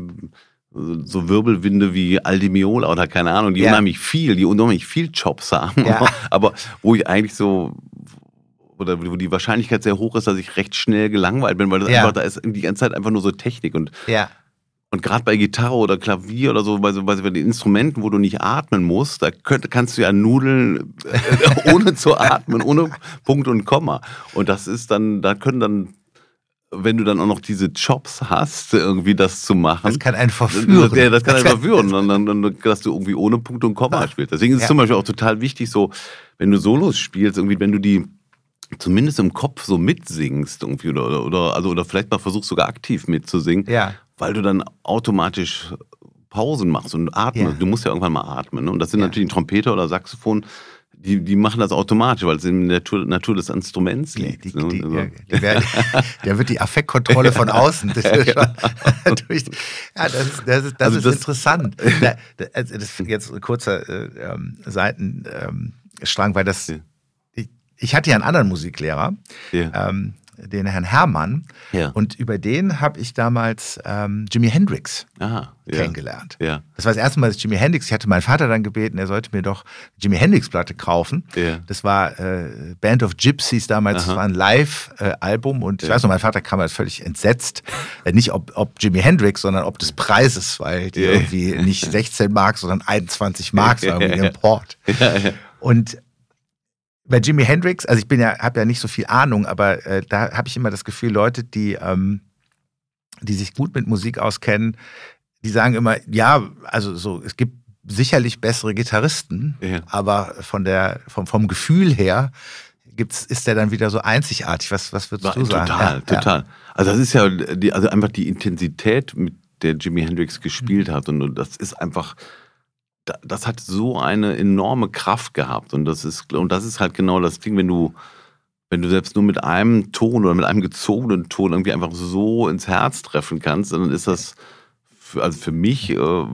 so Wirbelwinde wie Aldi Miola oder keine Ahnung, die ja. unheimlich viel, die unheimlich viel Jobs haben, ja. aber wo ich eigentlich so oder wo die Wahrscheinlichkeit sehr hoch ist, dass ich recht schnell gelangweilt bin, weil das ja. einfach, da ist die ganze Zeit einfach nur so Technik und ja. Und gerade bei Gitarre oder Klavier oder so, bei, so, bei den Instrumenten, wo du nicht atmen musst, da könnt, kannst du ja nudeln, ohne zu atmen, ohne Punkt und Komma. Und das ist dann, da können dann wenn du dann auch noch diese Jobs hast, irgendwie das zu machen. Das kann einen verführen. Ja, das kann einen verführen, und dann, dann, dass du irgendwie ohne Punkt und Komma spielst. Deswegen ist es ja. zum Beispiel auch total wichtig, so, wenn du Solos spielst, irgendwie, wenn du die zumindest im Kopf so mitsingst, irgendwie, oder, oder, also, oder vielleicht mal versuchst sogar aktiv mitzusingen, ja. weil du dann automatisch Pausen machst und atmest. Ja. Du musst ja irgendwann mal atmen. Ne? Und das sind natürlich ein Trompeter oder Saxophon die, die machen das automatisch, weil es in der Natur, Natur des Instruments liegt. Die, die, also. die, werden, der wird die Affektkontrolle von außen. Das ist, ja, durch, ja, das ist, das ist, das also ist das, interessant. Also das jetzt ein kurzer äh, ähm, Seitenstrang, weil das. Ich, ich hatte ja einen anderen Musiklehrer. Ja. Ähm, den Herrn Herrmann. Ja. Und über den habe ich damals ähm, Jimi Hendrix Aha, ja. kennengelernt. Ja. Das war das erste Mal, dass Jimi Hendrix, ich hatte meinen Vater dann gebeten, er sollte mir doch Jimi Hendrix-Platte kaufen. Das war äh, Band of Gypsies damals, Aha. das war ein Live-Album und ich weiß noch, mein Vater kam halt völlig entsetzt. Äh, nicht ob, ob Jimi Hendrix, sondern ob des Preises, weil die irgendwie nicht 16 Mark, sondern 21 Mark war irgendwie Import. Und bei Jimi Hendrix, also ich bin ja, habe ja nicht so viel Ahnung, aber äh, da habe ich immer das Gefühl, Leute, die, ähm, die sich gut mit Musik auskennen, die sagen immer, ja, also so, es gibt sicherlich bessere Gitarristen, ja. aber von der, vom, vom Gefühl her gibt's, ist der dann wieder so einzigartig. Was, was würdest du sagen? Total, ja, total. Also das ist ja die, also einfach die Intensität, mit der Jimi Hendrix gespielt mhm. hat und, und das ist einfach das hat so eine enorme Kraft gehabt. Und das ist, und das ist halt genau das Ding, wenn du, wenn du selbst nur mit einem Ton oder mit einem gezogenen Ton irgendwie einfach so ins Herz treffen kannst, dann ist das, für, also für mich, äh,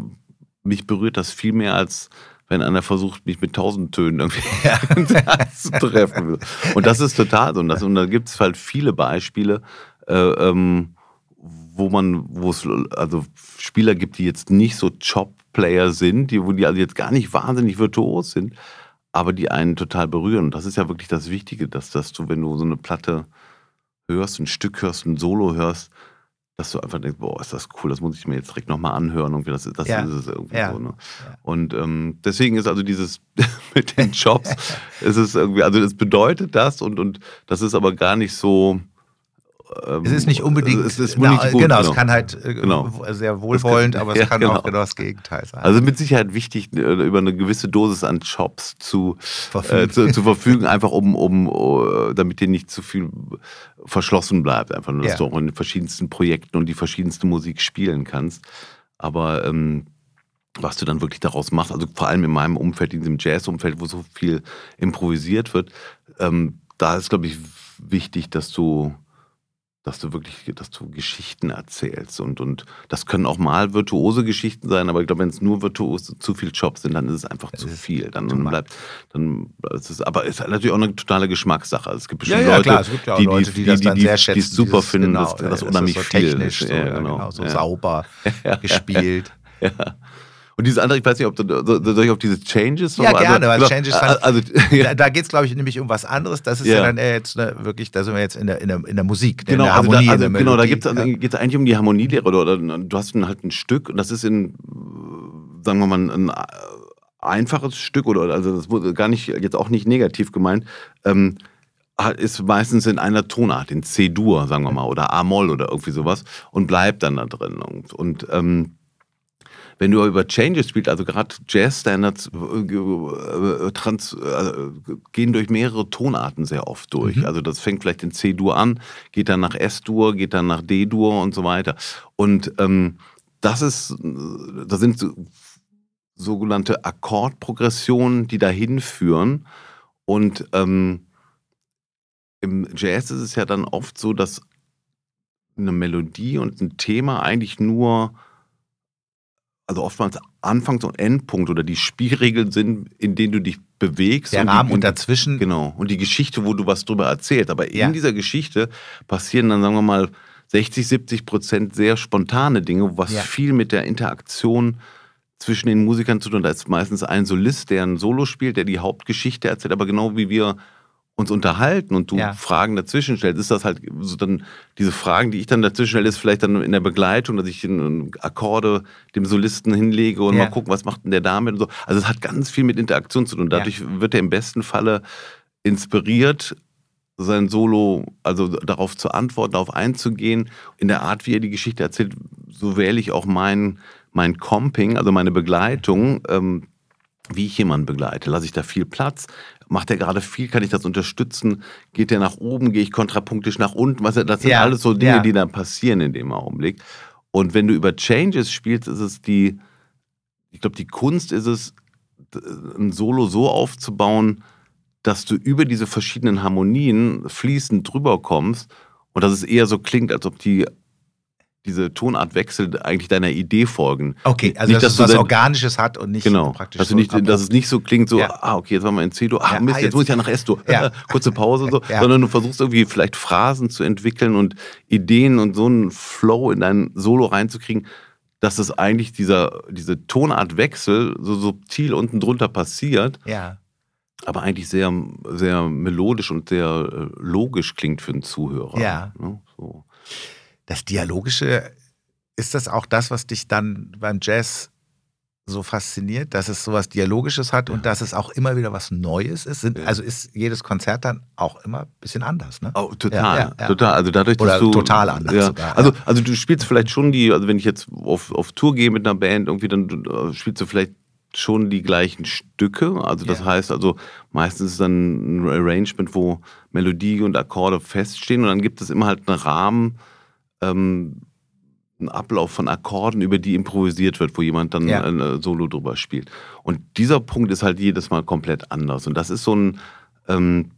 mich berührt das viel mehr als wenn einer versucht, mich mit tausend Tönen irgendwie ins Herz zu treffen. Und das ist total so. Und, das, und da gibt es halt viele Beispiele, äh, ähm, wo man, wo es also Spieler gibt, die jetzt nicht so Chop Player sind, die, wo die also jetzt gar nicht wahnsinnig virtuos sind, aber die einen total berühren. Und das ist ja wirklich das Wichtige, dass, dass du, wenn du so eine Platte hörst, ein Stück hörst, ein Solo hörst, dass du einfach denkst, boah, ist das cool, das muss ich mir jetzt direkt nochmal anhören. Irgendwie, das, das ja. ist es irgendwie ja. so. Ne? Ja. Und ähm, deswegen ist also dieses mit den Jobs, es ist irgendwie, also es bedeutet das und, und das ist aber gar nicht so, es ist nicht unbedingt, es ist na, gut, genau, genau, es kann halt äh, genau. sehr wohlwollend, kann, aber es ja, kann genau. auch genau das Gegenteil sein. Also mit Sicherheit wichtig, äh, über eine gewisse Dosis an Jobs zu verfügen, äh, zu, zu, verfügen einfach um, um, uh, damit dir nicht zu viel verschlossen bleibt, einfach nur, dass ja. du auch in den verschiedensten Projekten und die verschiedenste Musik spielen kannst. Aber ähm, was du dann wirklich daraus machst, also vor allem in meinem Umfeld, in diesem Jazz-Umfeld, wo so viel improvisiert wird, ähm, da ist, glaube ich, wichtig, dass du dass du wirklich, dass du Geschichten erzählst. Und, und das können auch mal virtuose Geschichten sein, aber ich glaube, wenn es nur virtuose zu viel Jobs sind, dann ist es einfach es zu viel. Dann, dann bleibt, dann, es ist, aber es ist natürlich auch eine totale Geschmackssache. Also es gibt bestimmt ja, ja, Leute, es ja auch die, Leute, die, die, das dann sehr schätzen, die es super dieses, finden, genau, dass das unheimlich so viel technisch, ist. So, ja, genau. genau. so sauber gespielt. ja. Und dieses andere, ich weiß nicht, ob du, soll ich auf diese Changes Ja, gerne, weil also, Changes fand, also, ja. Da, da geht es, glaube ich, nämlich um was anderes. Das ist ja, ja dann jetzt ne, wirklich, da sind wir jetzt in der, in der, in der Musik, genau, in der also Harmonie. Also da, also, genau, da geht es ja. eigentlich um die Harmonielehre. Oder, oder, du hast halt ein Stück und das ist in, sagen wir mal, ein einfaches Stück, oder also das wurde gar nicht, jetzt auch nicht negativ gemeint, ähm, ist meistens in einer Tonart, in C-Dur, sagen wir mal, oder A-Moll oder irgendwie sowas und bleibt dann da drin. Und, und ähm, wenn du über Changes spielst, also gerade Jazz-Standards äh, gehen durch mehrere Tonarten sehr oft durch. Mhm. Also das fängt vielleicht in C-Dur an, geht dann nach S-Dur, geht dann nach D-Dur und so weiter. Und ähm, das ist, da sind so, sogenannte Akkordprogressionen, die dahin führen. Und ähm, im Jazz ist es ja dann oft so, dass eine Melodie und ein Thema eigentlich nur, also oftmals Anfangs- und Endpunkt oder die Spielregeln sind, in denen du dich bewegst. Der und Rahmen die, und dazwischen. Genau. Und die Geschichte, wo du was drüber erzählst. Aber Ja. in dieser Geschichte passieren dann, sagen wir mal, 60, 70 Prozent sehr spontane Dinge, was Ja. viel mit der Interaktion zwischen den Musikern zu tun hat. Da ist meistens ein Solist, der ein Solo spielt, der die Hauptgeschichte erzählt, aber genau wie wir uns unterhalten und du Ja. Fragen dazwischen stellst, ist das halt so dann, diese Fragen, die ich dann dazwischen stelle, ist vielleicht dann in der Begleitung, dass ich in Akkorde dem Solisten hinlege und Ja. mal gucken, was macht denn der damit und so. Also es hat ganz viel mit Interaktion zu tun. Dadurch wird er im besten Falle inspiriert, sein Solo, also darauf zu antworten, darauf einzugehen. In der Art, wie er die Geschichte erzählt, so wähle ich auch mein, mein Comping, also meine Begleitung, ähm, wie ich jemanden begleite. Lasse ich da viel Platz? Macht er gerade viel? Kann ich das unterstützen? Geht er nach oben? Gehe ich kontrapunktisch nach unten? Was, das sind Ja, alles so Dinge, ja. die dann passieren in dem Augenblick. Und wenn du über Changes spielst, ist es die, ich glaube, die Kunst ist es, ein Solo so aufzubauen, dass du über diese verschiedenen Harmonien fließend drüber kommst und dass es eher so klingt, als ob die diese Tonartwechsel eigentlich deiner Idee folgen. Okay, also Nicht, dass, dass es du was Organisches hat und nicht Genau, praktisch dass, du so nicht, dass es nicht so klingt, so, Ja. ah, okay, jetzt waren wir in C-Dur, ah, Ja, Mist, ah, jetzt, jetzt- muss ich ja nach S-Dur, Ja. kurze Pause und so, sondern du versuchst irgendwie vielleicht Phrasen zu entwickeln und Ideen und so einen Flow in dein Solo reinzukriegen, dass es eigentlich dieser, diese Tonartwechsel so subtil unten drunter passiert, Ja. aber eigentlich sehr, sehr melodisch und sehr äh, logisch klingt für einen Zuhörer. Ja. Ne? So. Das Dialogische, ist das auch das, was dich dann beim Jazz so fasziniert, dass es sowas Dialogisches hat und dass es auch immer wieder was Neues ist? Sind, Ja. Also ist jedes Konzert dann auch immer ein bisschen anders, ne? Oh, total, Ja, total. Also dadurch, Oder dass du total anders sogar. Also, also du spielst vielleicht schon die, also wenn ich jetzt auf, auf Tour gehe mit einer Band, irgendwie dann äh, spielst du vielleicht schon die gleichen Stücke. Also das Ja. heißt, also meistens ist es dann ein Arrangement, wo Melodie und Akkorde feststehen und dann gibt es immer halt einen Rahmen, ähm, einen Ablauf von Akkorden, über die improvisiert wird, wo jemand dann Ja. ein äh, Solo drüber spielt. Und dieser Punkt ist halt jedes Mal komplett anders. Und das ist so ein, ähm,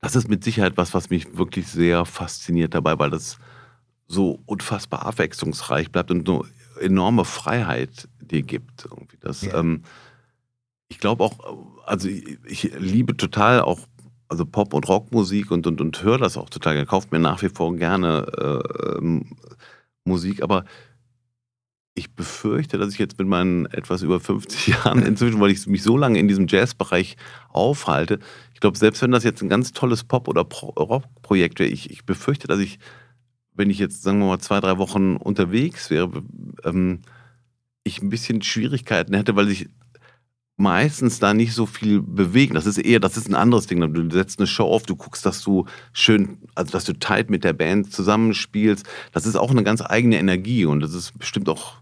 das ist mit Sicherheit was, was mich wirklich sehr fasziniert dabei, weil das so unfassbar abwechslungsreich bleibt und so enorme Freiheit dir gibt. Irgendwie. Das, Ja. ähm, ich glaube auch, also ich, ich liebe total auch also Pop- und Rockmusik und, und, und höre das auch total. gerne. kauft mir nach wie vor gerne äh, ähm, Musik, aber ich befürchte, dass ich jetzt mit meinen etwas über 50 Jahren inzwischen, weil ich mich so lange in diesem Jazzbereich aufhalte, ich glaube, selbst wenn das jetzt ein ganz tolles Pop- oder Pro Rockprojekt wäre, ich, ich befürchte, dass ich, wenn ich jetzt, sagen wir mal, zwei, drei Wochen unterwegs wäre, ähm, ich ein bisschen Schwierigkeiten hätte, weil ich meistens da nicht so viel bewegen. Das ist eher, das ist ein anderes Ding. Du setzt eine Show auf, du guckst, dass du schön, also dass du tight mit der Band zusammenspielst. Das ist auch eine ganz eigene Energie und das ist bestimmt auch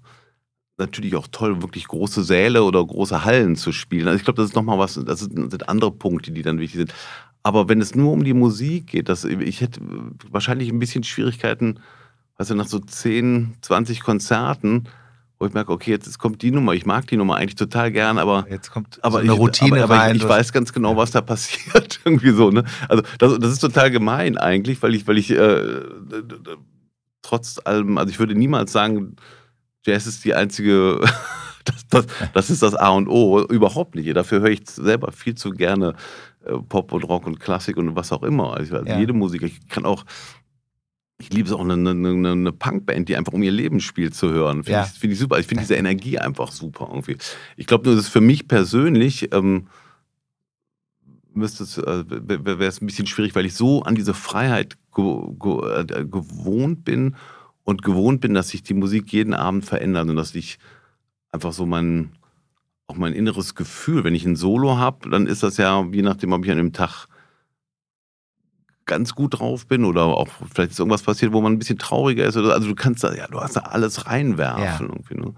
natürlich auch toll, wirklich große Säle oder große Hallen zu spielen. Also ich glaube, das ist nochmal was, das sind andere Punkte, die dann wichtig sind. Aber wenn es nur um die Musik geht, das, ich hätte wahrscheinlich ein bisschen Schwierigkeiten, du, nach so 10, 20 Konzerten, wo ich merke, okay, jetzt kommt die Nummer, ich mag die Nummer eigentlich total gern, aber Jetzt kommt aber so eine ich, Routine aber, aber rein. Ich, ich weiß ganz genau, was da passiert. Irgendwie so, ne? Also das, das ist total gemein eigentlich, weil ich, weil ich äh, trotz allem, also ich würde niemals sagen, Jazz ist die einzige, das, das, das ist das A und O. Überhaupt nicht. Dafür höre ich selber viel zu gerne äh, Pop und Rock und Klassik und was auch immer. Also, Ja. Jede Musik. Ich kann auch, ich liebe es auch, eine, eine, eine Punkband, die einfach um ihr Leben spielt, zu hören. Finde Ja. ich, find ich super. Ich finde diese Energie einfach super irgendwie. Ich glaube nur, das ist für mich persönlich, ähm, müsste es, äh, wäre es ein bisschen schwierig, weil ich so an diese Freiheit ge ge äh, gewohnt bin und gewohnt bin, dass sich die Musik jeden Abend verändert und dass ich einfach so mein, auch mein inneres Gefühl, wenn ich ein Solo habe, dann ist das ja, je nachdem, ob ich an dem Tag ganz gut drauf bin oder auch vielleicht ist irgendwas passiert, wo man ein bisschen trauriger ist. Oder, also du kannst da, ja, du hast da alles reinwerfen. Ja. Irgendwie, ne?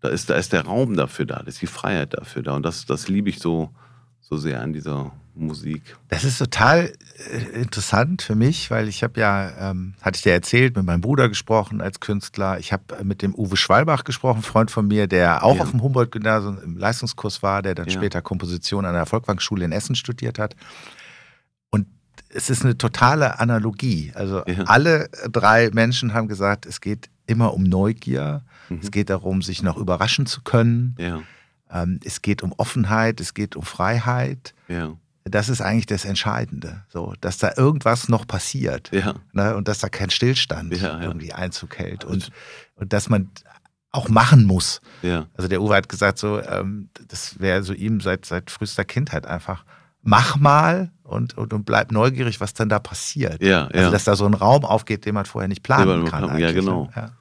Da ist, da ist der Raum dafür da, da ist die Freiheit dafür da. Und das, das liebe ich so, so sehr an dieser Musik. Das ist total äh, interessant für mich, weil ich habe ja, ähm, hatte ich dir erzählt, mit meinem Bruder gesprochen als Künstler. Ich habe äh, mit dem Uwe Schwalbach gesprochen, Freund von mir, der auch ja. auf dem Humboldt-Gymnasium im Leistungskurs war, der dann ja. später Komposition an der Volkwang-Schule in Essen studiert hat. Es ist eine totale Analogie. Also ja. alle drei Menschen haben gesagt, es geht immer um Neugier. Mhm. Es geht darum, sich noch überraschen zu können. Ja. Ähm, es geht um Offenheit, es geht um Freiheit. Ja. Das ist eigentlich das Entscheidende, so, dass da irgendwas noch passiert ne, und dass da kein Stillstand irgendwie Einzug hält und, und dass man auch machen muss. Also der Uwe hat gesagt, so, ähm, das wäre so ihm seit, seit frühester Kindheit einfach, mach mal und, und, und bleib neugierig, was dann da passiert. Ja, also, dass da so ein Raum aufgeht, den man vorher nicht planen kann. Ja, genau. Ja.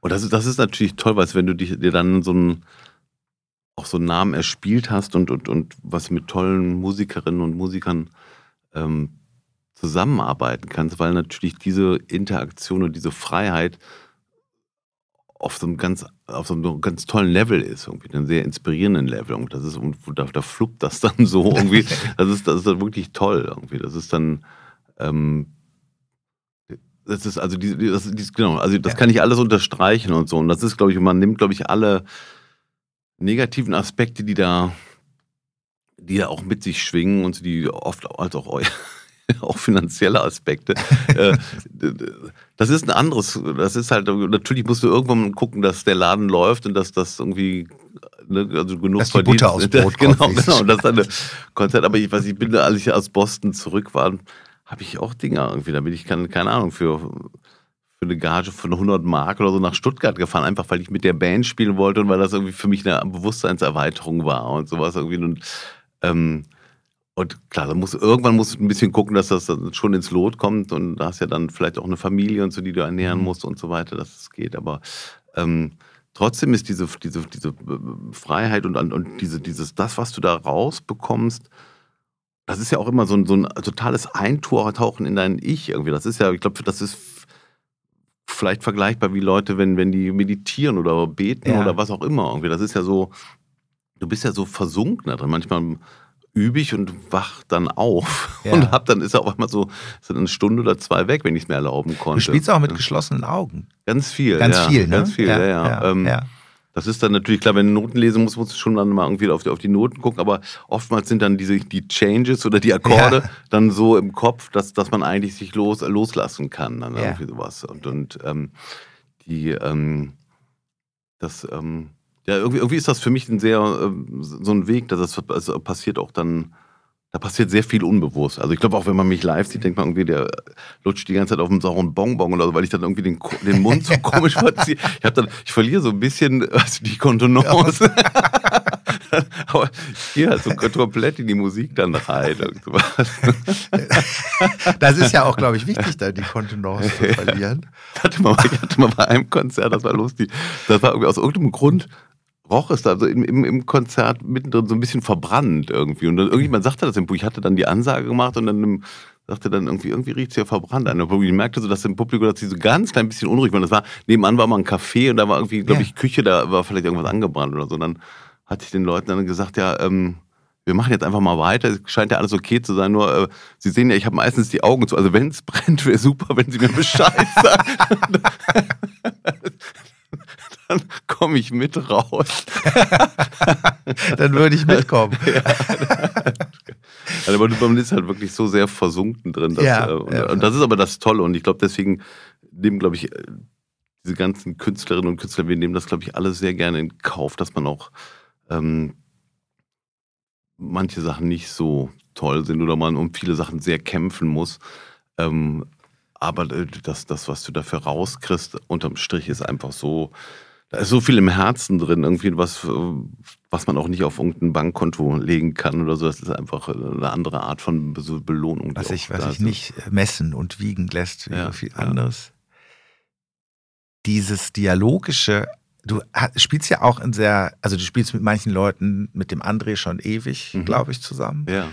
Und das ist, das ist natürlich toll, weil wenn du dich, dir dann so ein auch so einen Namen erspielt hast und, und, und was mit tollen Musikerinnen und Musikern ähm, zusammenarbeiten kannst, weil natürlich diese Interaktion und diese Freiheit auf so einem ganz, auf so einem ganz tollen Level ist, irgendwie, einem sehr inspirierenden Level. Und das ist, und da, da fluppt das dann so irgendwie. Das ist, das ist dann wirklich toll irgendwie. Das ist dann, ähm, das ist also die, das, die, genau, also das kann ich alles unterstreichen und so. Und das ist, glaube ich, man nimmt, glaube ich, alle negativen Aspekte, die da, die da auch mit sich schwingen und die oft als auch auch finanzielle Aspekte. Äh, das ist ein anderes, das ist halt, natürlich musst du irgendwann gucken, dass der Laden läuft und dass das irgendwie ne, also genug dass verdient. Butter aus Brot genau, genau, das ist eine Konzert. Aber ich weiß, ich bin, als ich aus Boston zurück war, habe ich auch Dinge irgendwie, da bin ich keine, keine Ahnung für für eine Gage von 100 Mark oder so nach Stuttgart gefahren, einfach weil ich mit der Band spielen wollte und weil das irgendwie für mich eine Bewusstseinserweiterung war und sowas irgendwie. Und, ähm, und klar, da muss, irgendwann musst du ein bisschen gucken, dass das schon ins Lot kommt und da hast ja dann vielleicht auch eine Familie und so, die du ernähren mhm. musst und so weiter, dass es geht. Aber ähm, trotzdem ist diese, diese, diese äh, Freiheit und, und diese, dieses, das, was du da rausbekommst, das ist ja auch immer so ein, so ein totales Eintauchen in dein Ich irgendwie. Das ist ja, ich glaube, das ist vielleicht vergleichbar wie Leute, wenn, wenn die meditieren oder beten ja. oder was auch immer. Irgendwie. Das ist ja so, du bist ja so versunken da drin. Manchmal übe ich und wach dann auf ja. und hab dann ist er auf einmal so ist eine Stunde oder zwei weg, wenn ich es mir erlauben konnte. Du spielst auch mit geschlossenen Augen. Ganz viel. Ganz ja. viel, ne? Ganz viel, ja, ja. ja. Ähm, das ist dann natürlich klar, wenn du Noten lesen musst, musst du schon dann mal irgendwie auf die, auf die Noten gucken, aber oftmals sind dann diese, die Changes oder die Akkorde ja. dann so im Kopf, dass, dass man eigentlich sich los, loslassen kann, dann ja. irgendwie sowas. Und, und ähm, die, ähm, das, ähm, ja, irgendwie, irgendwie ist das für mich ein sehr, äh, so ein Weg, dass das also passiert auch dann da passiert sehr viel unbewusst. Also ich glaube auch, wenn man mich live sieht, denkt man irgendwie, der lutscht die ganze Zeit auf einem sauren Bonbon oder so, weil ich dann irgendwie den, den Mund so komisch verziehe. Ich, hab dann, ich verliere so ein bisschen also die Kontenance. Aber ich gehe halt so komplett in die Musik dann rein. das ist ja auch, glaube ich, wichtig, da die Kontenance zu verlieren. Ich hatte, mal, ich hatte mal bei einem Konzert, das war lustig, das war irgendwie aus irgendeinem Grund roch es da so im, im, im, Konzert mittendrin so ein bisschen verbrannt irgendwie. Und dann irgendjemand sagte das im Publikum. Ich hatte dann die Ansage gemacht und dann sagte dann irgendwie, irgendwie riecht es ja verbrannt an. Und ich merkte so, dass im Publikum dass sie so ganz klein bisschen unruhig waren. Das war, nebenan war mal ein Café und da war irgendwie, glaube ich, Küche, da war vielleicht irgendwas angebrannt oder so. Und dann hatte ich den Leuten dann gesagt, ja, ähm, wir machen jetzt einfach mal weiter. Es scheint ja alles okay zu sein. Nur, äh, Sie sehen ja, ich habe meistens die Augen zu. Also wenn es brennt, wäre super, wenn Sie mir Bescheid sagen. Dann komme ich mit raus. dann würde ich mitkommen. ja. Also, aber man ist halt wirklich so sehr versunken drin. Dass, ja, äh, und, ja. und, das ist aber das Tolle. Und ich glaube, deswegen nehmen, glaube ich, äh, diese ganzen Künstlerinnen und Künstler, wir nehmen das, glaube ich, alle sehr gerne in Kauf, dass man auch ähm, manche Sachen nicht so toll sind oder man um viele Sachen sehr kämpfen muss. Ähm, aber äh, das, das, was du dafür rauskriegst, unterm Strich ist einfach so, da ist so viel im Herzen drin, irgendwie was, was man auch nicht auf irgendein Bankkonto legen kann oder so. Das ist einfach eine andere Art von Belohnung. Was ich nicht messen und wiegen lässt, wie ja, so viel anderes. Ja. Dieses dialogische, du spielst ja auch in sehr, also du spielst mit manchen Leuten, mit dem André schon ewig, mhm. glaube ich, zusammen. Ja.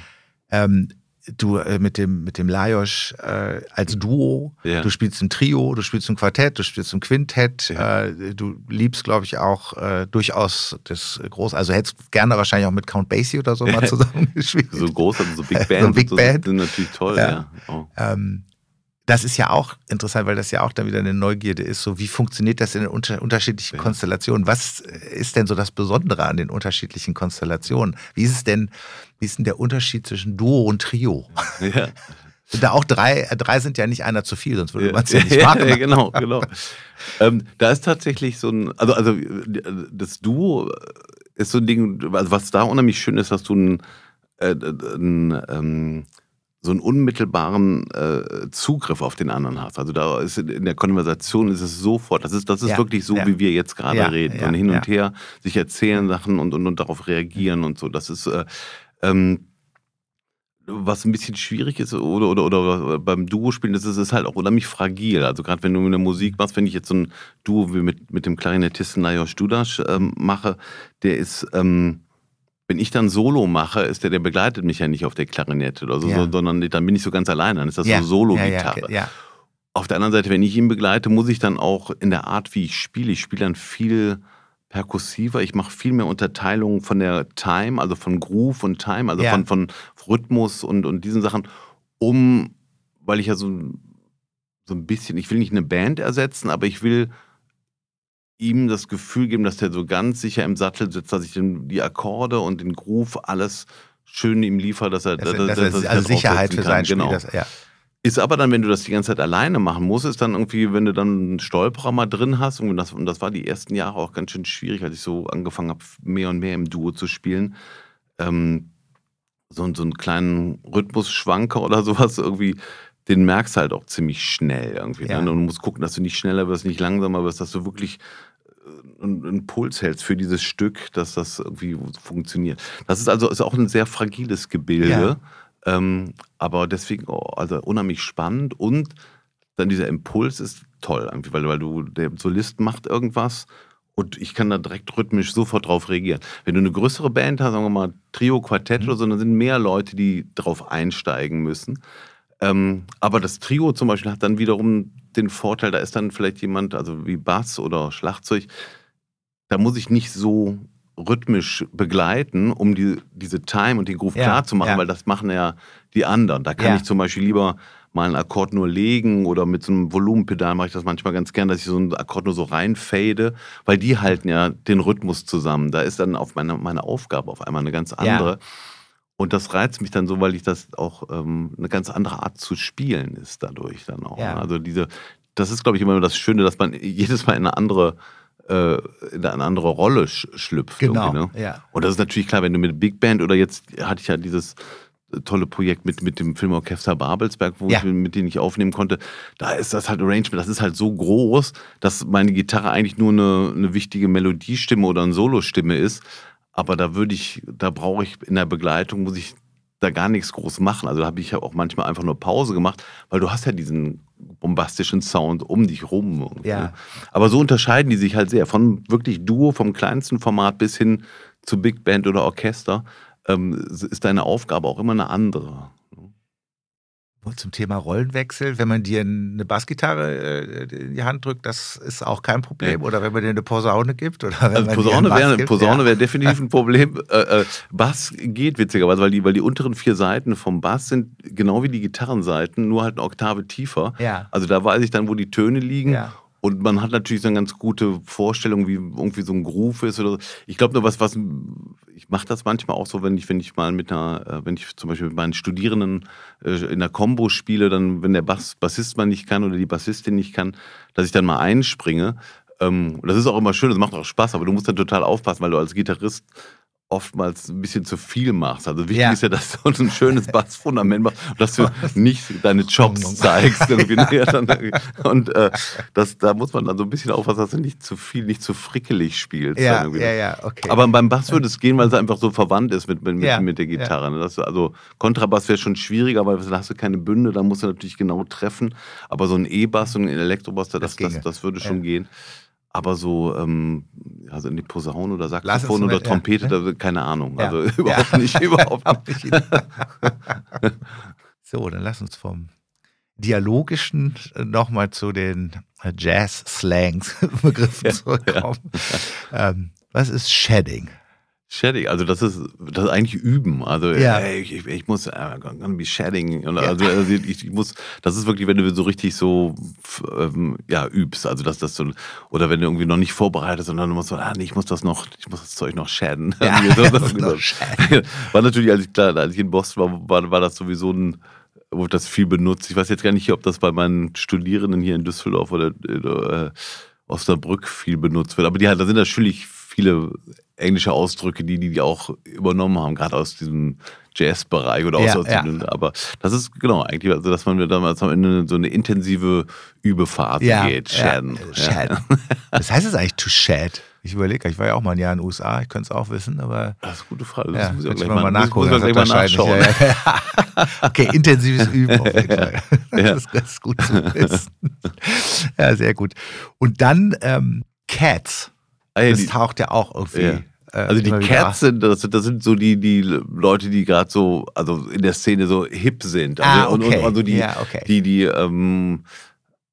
Ähm, du äh, mit dem, mit dem Lajos äh, als Duo, ja. du spielst ein Trio, du spielst ein Quartett, du spielst ein Quintett, ja. äh, du liebst, glaube ich, auch äh, durchaus das groß, also hättest gerne wahrscheinlich auch mit Count Basie oder so mal zusammengespielt. so groß, also so Big Band. so Big Band. sind natürlich toll, ja. ja. Oh. Ähm, das ist ja auch interessant, weil das ja auch dann wieder eine Neugierde ist. So, wie funktioniert das in den unter unterschiedlichen ja. Konstellationen? Was ist denn so das Besondere an den unterschiedlichen Konstellationen? Wie ist es denn, wie ist denn der Unterschied zwischen Duo und Trio? Ja. Da auch drei, drei sind ja nicht einer zu viel, sonst würde man es ja nicht machen. Ja, genau, genau. ähm, da ist tatsächlich so ein, also, also das Duo ist so ein Ding, also was da unheimlich schön ist, dass du ein, äh, ein ähm, so einen unmittelbaren äh, Zugriff auf den anderen hast. Also da ist in der Konversation ist es sofort, das ist, das ist ja, wirklich so, ja. wie wir jetzt gerade ja, reden. Und hin und her sich erzählen Sachen und, und, und darauf reagieren und so. Das ist äh, ähm, was ein bisschen schwierig ist oder, oder, oder beim Duo-Spielen, das ist, ist halt auch unheimlich fragil. Also gerade wenn du eine Musik machst, wenn ich jetzt so ein Duo wie mit, mit dem Klarinettisten Lajos Dudas ähm, mache, der ist... Ähm, wenn ich dann Solo mache, ist der, der begleitet mich ja nicht auf der Klarinette oder so, ja. sondern dann bin ich so ganz allein, dann ist das ja. so Solo-Gitarre. Ja, auf der anderen Seite, wenn ich ihn begleite, muss ich dann auch in der Art, wie ich spiele, ich spiele dann viel perkussiver, ich mache viel mehr Unterteilungen von der Time, also von Groove und Time, also von, von Rhythmus und, und diesen Sachen, um, weil ich ja so, so ein bisschen, ich will nicht eine Band ersetzen, aber ich will ihm das Gefühl geben, dass der so ganz sicher im Sattel sitzt, dass ich die Akkorde und den Groove alles schön ihm liefere, dass er, dass, dass, dass, dass also Sicherheit für sein Spiel. Genau. Das, ja. Ist aber dann, wenn du das die ganze Zeit alleine machen musst, ist dann irgendwie, wenn du dann einen Stolperer mal drin hast, und das, und das war die ersten Jahre auch ganz schön schwierig, als ich so angefangen habe, mehr und mehr im Duo zu spielen, ähm, so, so einen kleinen Rhythmusschwanker oder sowas irgendwie, den merkst du halt auch ziemlich schnell irgendwie. Ne? Ja. Ne? Und du musst gucken, dass du nicht schneller wirst, nicht langsamer wirst, dass du wirklich einen Puls hältst für dieses Stück, dass das irgendwie funktioniert. Das ist also ist auch ein sehr fragiles Gebilde, ja. ähm, aber deswegen oh, also unheimlich spannend und dann dieser Impuls ist toll, weil, weil du, der Solist macht irgendwas und ich kann da direkt rhythmisch sofort drauf reagieren. Wenn du eine größere Band hast, sagen wir mal Trio, Quartett mhm. oder so, dann sind mehr Leute, die drauf einsteigen müssen. Ähm, aber das Trio zum Beispiel hat dann wiederum den Vorteil, da ist dann vielleicht jemand, also wie Bass oder Schlagzeug, da muss ich nicht so rhythmisch begleiten, um die, diese Time und den Groove ja, klar zu machen, ja. weil das machen ja die anderen. Da kann ja. ich zum Beispiel lieber mal einen Akkord nur legen oder mit so einem Volumenpedal mache ich das manchmal ganz gern, dass ich so einen Akkord nur so reinfade, weil die halten ja den Rhythmus zusammen. Da ist dann auf meine, meine Aufgabe auf einmal eine ganz andere. Und das reizt mich dann so, weil ich das auch ähm, eine ganz andere Art zu spielen ist dadurch dann auch. Ja. Also diese, das ist, glaube ich, immer das Schöne, dass man jedes Mal in eine andere äh, in eine andere Rolle sch schlüpft. Genau. Ne? Ja. Und das ist natürlich klar, wenn du mit Big Band oder jetzt hatte ich ja dieses tolle Projekt mit, mit dem Filmorchester Babelsberg, wo ja. ich, mit denen ich aufnehmen konnte. Da ist das halt Arrangement, das ist halt so groß, dass meine Gitarre eigentlich nur eine, eine wichtige Melodiestimme oder eine Solostimme ist. Aber da würde ich, da brauche ich in der Begleitung, muss ich da gar nichts groß machen. Also da habe ich ja auch manchmal einfach nur Pause gemacht, weil du hast ja diesen bombastischen Sound um dich rum. Ja. Ne? Aber so unterscheiden die sich halt sehr. Von wirklich Duo, vom kleinsten Format bis hin zu Big Band oder Orchester, ähm, ist deine Aufgabe auch immer eine andere zum Thema Rollenwechsel, wenn man dir eine Bassgitarre äh, in die Hand drückt, das ist auch kein Problem. Oder wenn man dir eine Posaune gibt. Oder wenn also Posaune wäre Posaune ja. wär definitiv ein Problem. Äh, äh, Bass geht witzigerweise, weil die, weil die unteren vier Seiten vom Bass sind genau wie die Gitarrenseiten, nur halt eine Oktave tiefer. Ja. Also da weiß ich dann, wo die Töne liegen. Ja. Und man hat natürlich so eine ganz gute Vorstellung, wie irgendwie so ein Groove ist oder so. Ich glaube nur, was, was, ich mache das manchmal auch so, wenn ich, wenn ich mal mit einer, äh, wenn ich zum Beispiel mit meinen Studierenden äh, in der Combo spiele, dann, wenn der Bass, Bassist mal nicht kann oder die Bassistin nicht kann, dass ich dann mal einspringe. Ähm, das ist auch immer schön, das macht auch Spaß, aber du musst dann total aufpassen, weil du als Gitarrist oftmals ein bisschen zu viel machst. Also wichtig ja. ist ja, dass du ein schönes Bassfundament machst und dass du nicht deine Chops zeigst. und äh, das, da muss man dann so ein bisschen aufpassen, dass du nicht zu viel, nicht zu frickelig spielst. Ja, ja, ja, okay. Aber beim Bass würde es gehen, weil es einfach so verwandt ist mit, mit, ja, mit der Gitarre. Ja. Das, also Kontrabass wäre schon schwieriger, weil da hast du keine Bünde, da musst du natürlich genau treffen. Aber so ein E-Bass und ein Elektrobass, das, das, das, das würde schon gehen. Aber so, ähm, also in die Posaune oder Saxophon oder Trompete, ja. da, keine Ahnung. Also ja. überhaupt nicht, überhaupt nicht. So, dann lass uns vom Dialogischen nochmal zu den Jazz-Slangs-Begriffen ja, zurückkommen. Ja. Ähm, was ist Shedding? Shedding, also das ist, das ist eigentlich Üben. Also ja. ey, ich, ich, muss äh, be shedding. Und also, also ich, ich, muss, das ist wirklich, wenn du so richtig so ähm, ja, übst. Also dass das so, oder wenn du irgendwie noch nicht vorbereitet, sondern du musst so, ah, nee, ich muss das noch, ich muss das Zeug noch shadden. Ja, das, genau. war natürlich, als ich, klar, als ich in Boston war, war, war das sowieso ein wurde das viel benutzt. Ich weiß jetzt gar nicht, ob das bei meinen Studierenden hier in Düsseldorf oder äh, Osnabrück viel benutzt wird. Aber die, da sind natürlich viele englische Ausdrücke, die die auch übernommen haben, gerade aus diesem Jazz-Bereich oder ja, aus ja. Dem, aber das ist genau eigentlich, also dass man damals am Ende so eine intensive Übephase ja, geht. Shaden. Ja. Was heißt es eigentlich to shed? Ich überlege, ich war ja auch mal ein Jahr in den USA, ich könnte es auch wissen, aber. Das ist eine gute Frage. Das ja, muss ich auch gleich mal, mal nachholen. Muss, muss gleich mal nachschauen. Ja, okay, intensives Üben auf jeden Fall. Das, ist, das ist gut zu wissen. Ja, sehr gut. Und dann ähm, Cats. Ah, das taucht ja auch irgendwie. Äh, also die Cats sind, das, das, sind so die, die Leute, die gerade so, also in der Szene so hip sind. Also, ah, okay. und, und, also die, ja, okay. die, die, ähm,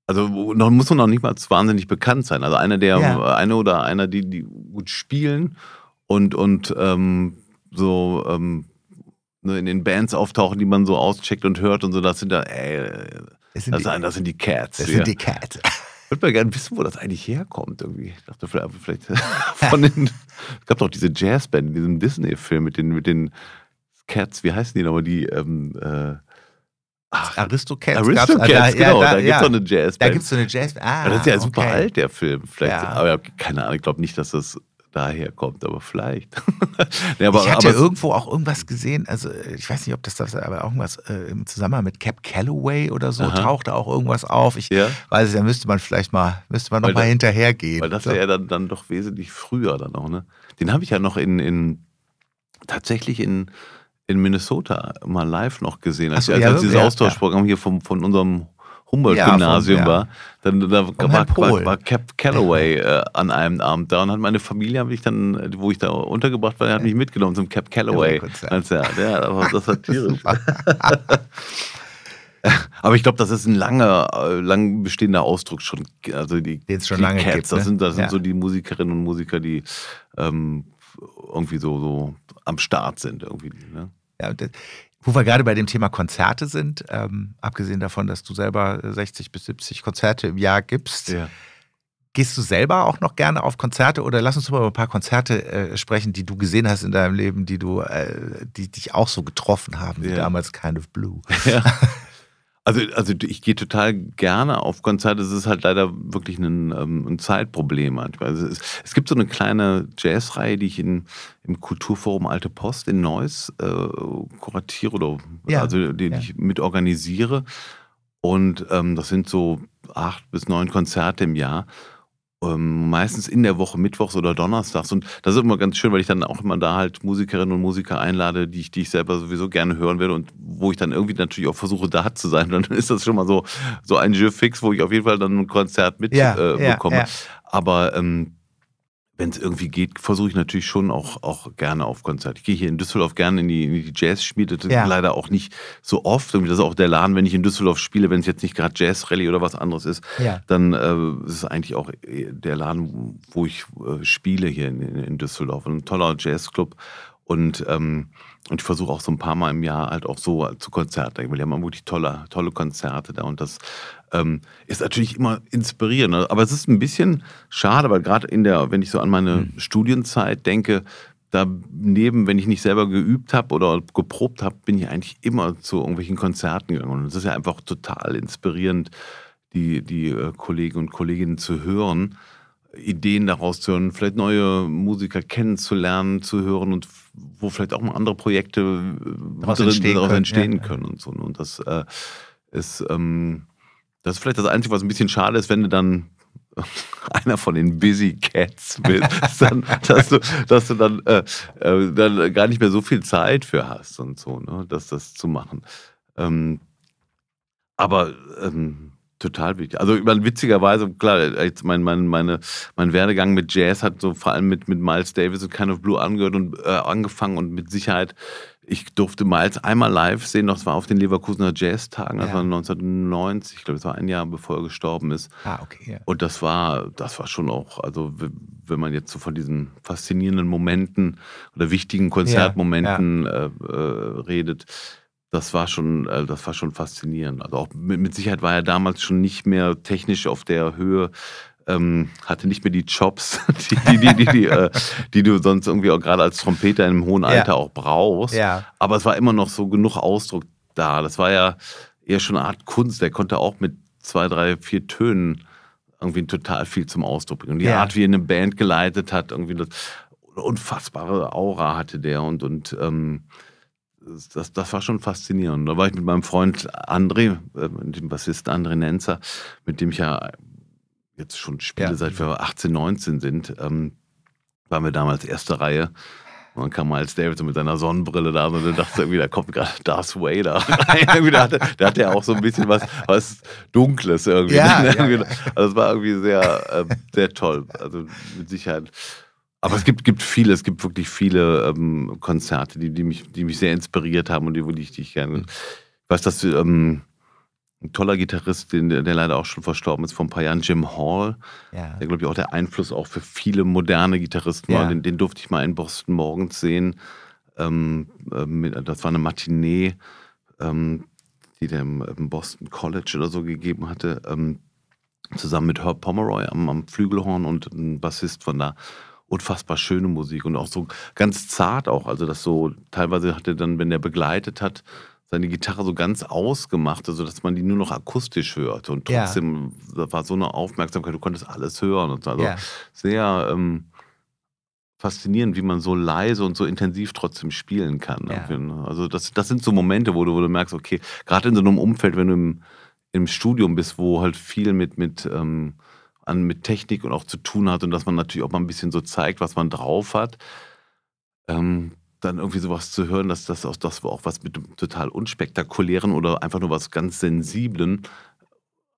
also noch muss man noch nicht mal wahnsinnig bekannt sein. Also einer der, ja. eine oder einer, die, die gut spielen und, und ähm, so ähm, ne, in den Bands auftauchen, die man so auscheckt und hört und so, das sind da, ey, das sind, das, die, das sind die Cats. Das ja. sind die Cats. Ich würde mal gerne wissen, wo das eigentlich herkommt irgendwie. Ich dachte vielleicht, vielleicht von den. es gab doch diese Jazzband in diesem Disney-Film mit den, mit den Cats, wie heißen die nochmal? Die, ähm, äh, Ach, Aristocats. Aristocats, da, genau. Ja, da, da gibt es so eine Jazzband. Da gibt es so eine Jazzband. Ah, das ist ja super alt, der Film. Vielleicht, ja. Aber keine Ahnung, ich glaube nicht, dass das daher kommt, aber vielleicht. nee, aber, ich hatte aber, irgendwo auch irgendwas gesehen, also ich weiß nicht, ob das das, aber irgendwas äh, im Zusammenhang mit Cap Calloway oder so aha. tauchte auch irgendwas auf. Ich ja? weiß, da müsste man vielleicht mal, müsste man noch weil mal hinterhergehen. Weil das so. ja dann, dann doch wesentlich früher dann auch, ne? Den habe ich ja noch in, in tatsächlich in, in Minnesota mal live noch gesehen, als, so, ja, als dieses Austauschprogramm hier vom, von unserem Humboldt-Gymnasium ja, war. Dann da war, war, war, Cap Calloway äh, an einem Abend da und hat meine Familie, ich dann, wo ich da untergebracht war, hat mich mitgenommen zum Cap Calloway-Konzert. Ja, aber das war tierisch. Aber ich glaube, das ist ein langer, äh, lang bestehender Ausdruck schon. Also die, Den es schon lange Cats, gibt. Das ne? sind, das sind so die Musikerinnen und Musiker, die ähm, irgendwie so, so am Start sind. Irgendwie, ne? Ja, das, wo wir gerade bei dem Thema Konzerte sind, ähm, abgesehen davon, dass du selber 60 bis 70 Konzerte im Jahr gibst, ja. gehst du selber auch noch gerne auf Konzerte oder lass uns mal über ein paar Konzerte äh, sprechen, die du gesehen hast in deinem Leben, die du, äh, die dich auch so getroffen haben, wie ja. damals Kind of Blue. Ja. Also, also ich gehe total gerne auf Konzerte. Es ist halt leider wirklich ein, ähm, ein Zeitproblem manchmal. Also es, es, gibt so eine kleine Jazzreihe, die ich in, im Kulturforum Alte Post in Neuss äh, kuratiere oder ja, also den ja. ich mitorganisiere. Und ähm, das sind so acht bis neun Konzerte im Jahr ähm, meistens in der Woche, mittwochs oder donnerstags. Und das ist immer ganz schön, weil ich dann auch immer da halt Musikerinnen und Musiker einlade, die ich, die ich selber sowieso gerne hören werde und wo ich dann irgendwie natürlich auch versuche, da zu sein. Und dann ist das schon mal so, so ein Jeu fix, wo ich auf jeden Fall dann ein Konzert mitbekomme. Ja, äh, ja, ja. Aber ähm, wenn es irgendwie geht, versuche ich natürlich schon auch, auch gerne auf Konzerte. Ich gehe hier in Düsseldorf gerne in die, in die Jazz-Schmiede. Ja. Leider auch nicht so oft. das ist auch der Laden, wenn ich in Düsseldorf spiele, wenn es jetzt nicht gerade Jazz-Rallye oder was anderes ist, ja. dann äh, ist es eigentlich auch der Laden, wo ich äh, spiele hier in, in, Düsseldorf. Ein toller Jazzclub. Und, ähm, und ich versuche auch so ein paar Mal im Jahr halt auch so zu Konzerten. Die haben wirklich tolle, tolle Konzerte da. Und das ähm, ist natürlich immer inspirierend. Ne? Aber es ist ein bisschen schade, weil gerade in der, wenn ich so an meine mhm. Studienzeit denke, daneben, wenn ich nicht selber geübt habe oder geprobt habe, bin ich eigentlich immer zu irgendwelchen Konzerten gegangen. Und es ist ja einfach total inspirierend, die, die äh, Kollegen und Kolleginnen zu hören, Ideen daraus zu hören, vielleicht neue Musiker kennenzulernen, zu hören und wo vielleicht auch mal andere Projekte äh, daraus entstehen, daraus können, entstehen ja. können und so. Ne? Und das äh, ist ähm, das ist vielleicht das Einzige, was ein bisschen schade ist, wenn du dann einer von den Busy Cats bist, dass, du, dass du dann, äh, äh, dann gar nicht mehr so viel Zeit für hast und so, ne, das, das zu machen. Ähm, aber ähm, Total wichtig. Also witzigerweise, klar, jetzt mein, mein, meine, mein Werdegang mit Jazz hat so vor allem mit, mit Miles Davis und Kind of Blue angehört und äh, angefangen und mit Sicherheit ich durfte Miles einmal live sehen, das war auf den Leverkusener Jazztagen, das ja. war 1990, ich glaube, das war ein Jahr bevor er gestorben ist. Ah, okay. Ja. Und das war, das war schon auch, also wenn man jetzt so von diesen faszinierenden Momenten oder wichtigen Konzertmomenten ja, äh, äh, redet, das war schon, äh, das war schon faszinierend. Also auch mit, mit Sicherheit war er damals schon nicht mehr technisch auf der Höhe, ähm, hatte nicht mehr die Chops, die, die, die, die, die, äh, die du sonst irgendwie auch gerade als Trompeter im hohen Alter ja. auch brauchst. Ja. Aber es war immer noch so genug Ausdruck da. Das war ja eher schon eine Art Kunst. Der konnte auch mit zwei, drei, vier Tönen irgendwie total viel zum Ausdruck bringen. Und die ja. Art, wie er eine Band geleitet hat, irgendwie das unfassbare Aura hatte der und, und ähm, das, das war schon faszinierend. Da war ich mit meinem Freund André, äh, dem Bassisten André Nenzer, mit dem ich ja jetzt schon spiele, ja. seit wir 18, 19 sind, ähm, waren wir damals erste Reihe. Und dann kam Miles David mit seiner Sonnenbrille da und dann dachte irgendwie, da kommt gerade Darth Vader rein. da, hatte, da hatte er auch so ein bisschen was, was Dunkles irgendwie. Ja, ne? ja, also es war irgendwie sehr, äh, sehr toll. Also mit Sicherheit. Aber es gibt, gibt viele, es gibt wirklich viele ähm, Konzerte, die, die, mich, die mich sehr inspiriert haben und die, die ich, die ich gerne. Ich weiß, dass ähm, ein toller Gitarrist, den, der leider auch schon verstorben ist vor ein paar Jahren, Jim Hall, ja. der glaube ich auch der Einfluss auch für viele moderne Gitarristen ja. war. Den, den, durfte ich mal in Boston morgens sehen. Ähm, äh, das war eine Matinee, ähm, die der im, im, Boston College oder so gegeben hatte, ähm, zusammen mit Herb Pomeroy am, am Flügelhorn und ein Bassist von da unfassbar schöne Musik und auch so ganz zart auch. Also das so, teilweise hatte dann, wenn der begleitet hat, seine Gitarre so ganz ausgemacht, also dass man die nur noch akustisch hört. Und trotzdem ja. war so eine Aufmerksamkeit, du konntest alles hören. Und also ja. sehr ähm, faszinierend, wie man so leise und so intensiv trotzdem spielen kann. Ja. Ne? Also das, das sind so Momente, wo du, wo du merkst, okay, gerade in so einem Umfeld, wenn du im, im Studium bist, wo halt viel mit, mit, ähm, an, mit Technik und auch zu tun hat und dass man natürlich auch mal ein bisschen so zeigt, was man drauf hat. Ähm, dann irgendwie sowas zu hören, dass das auch, das auch was mit einem total unspektakulären oder einfach nur was ganz Sensiblen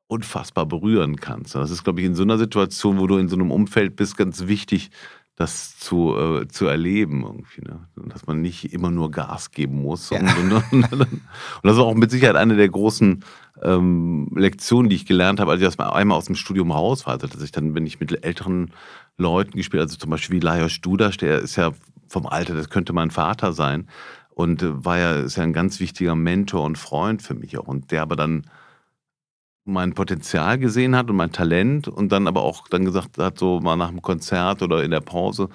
unfassbar berühren kannst. Das ist, glaube ich, in so einer Situation, wo du in so einem Umfeld bist, ganz wichtig, das zu, äh, zu erleben irgendwie. Ne? Dass man nicht immer nur Gas geben muss. Ja. Und, und, und, und, das ist auch mit Sicherheit eine der großen ähm, Lektionen, die ich gelernt habe, als ich einmal aus dem Studium raus war. Also, dass ich dann, wenn ich mit älteren Leuten gespielt, also zum Beispiel wie Lajos Dudas, der ist ja vom Alter, das könnte mein Vater sein. Und äh, war ja, ist ja ein ganz wichtiger Mentor und Freund für mich auch. Und der aber dann mein Potenzial gesehen hat und mein Talent und dann aber auch dann gesagt hat, so mal nach dem Konzert oder in der Pause,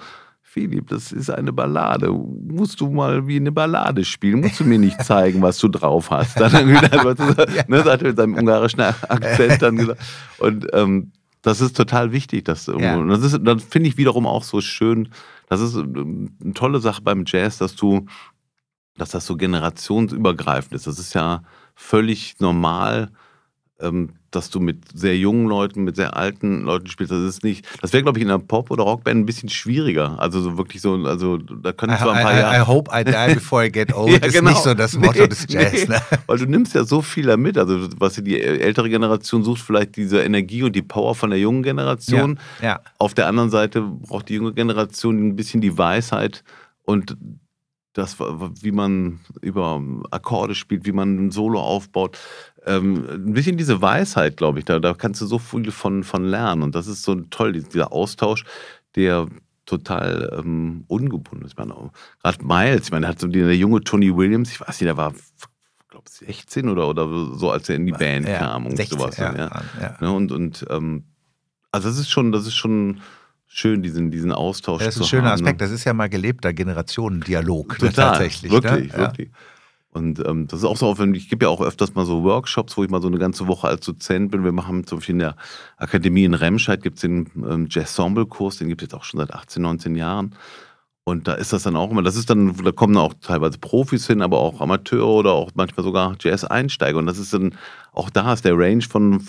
Philipp, das ist eine Ballade. Musst du mal wie eine Ballade spielen? Musst du mir nicht zeigen, was du drauf hast? Dann wieder, ne, hat er mit seinem ungarischen Akzent dann gesagt. Und ähm, das ist total wichtig. Dass, ja. Und das, ist, das finde ich wiederum auch so schön. Das ist ähm, eine tolle Sache beim Jazz, dass du, dass das so generationsübergreifend ist. Das ist ja völlig normal, ähm, dass du mit sehr jungen Leuten, mit sehr alten Leuten spielst. Das ist nicht, das wäre, glaube ich, in einer Pop- oder Rockband ein bisschen schwieriger. Also so wirklich so, also da können zwar ein paar I, Jahre. I hope I die before I get old ja, ist genau. nicht so das Motto nee, des Jazz. Nee. Ne? Weil du nimmst ja so viel damit. Also was die ältere Generation sucht, vielleicht diese Energie und die Power von der jungen Generation. Ja, ja. Auf der anderen Seite braucht die junge Generation ein bisschen die Weisheit und das, wie man über Akkorde spielt, wie man ein Solo aufbaut ähm, ein bisschen diese Weisheit, glaube ich, da, da kannst du so viel von, von lernen. Und das ist so toll, dieser Austausch, der total ähm, ungebunden ist. Gerade Miles, ich meine, der hat so der junge Tony Williams, ich weiß nicht, der war glaube 16 oder, oder so, als er in die Band ja, kam und 16, sowas. Ja, ja. ja. Ne, und und ähm, also das ist schon, das ist schon schön, diesen, diesen Austausch zu haben. Das ist ein schöner haben, Aspekt. Ne? Das ist ja mal gelebter Generationendialog. Ne, Total, tatsächlich. Wirklich, ne? wirklich. Und ähm, das ist auch so aufwendig. Ich gebe ja auch öfters mal so Workshops, wo ich mal so eine ganze Woche als Dozent bin. Wir machen zum Beispiel in der Akademie in Remscheid gibt es den ähm, Jazz-Ensemble-Kurs, den gibt es jetzt auch schon seit 18, 19 Jahren. Und da ist das dann auch immer, das ist dann, da kommen auch teilweise Profis hin, aber auch Amateure oder auch manchmal sogar Jazz-Einsteiger. Und das ist dann, auch da ist der Range von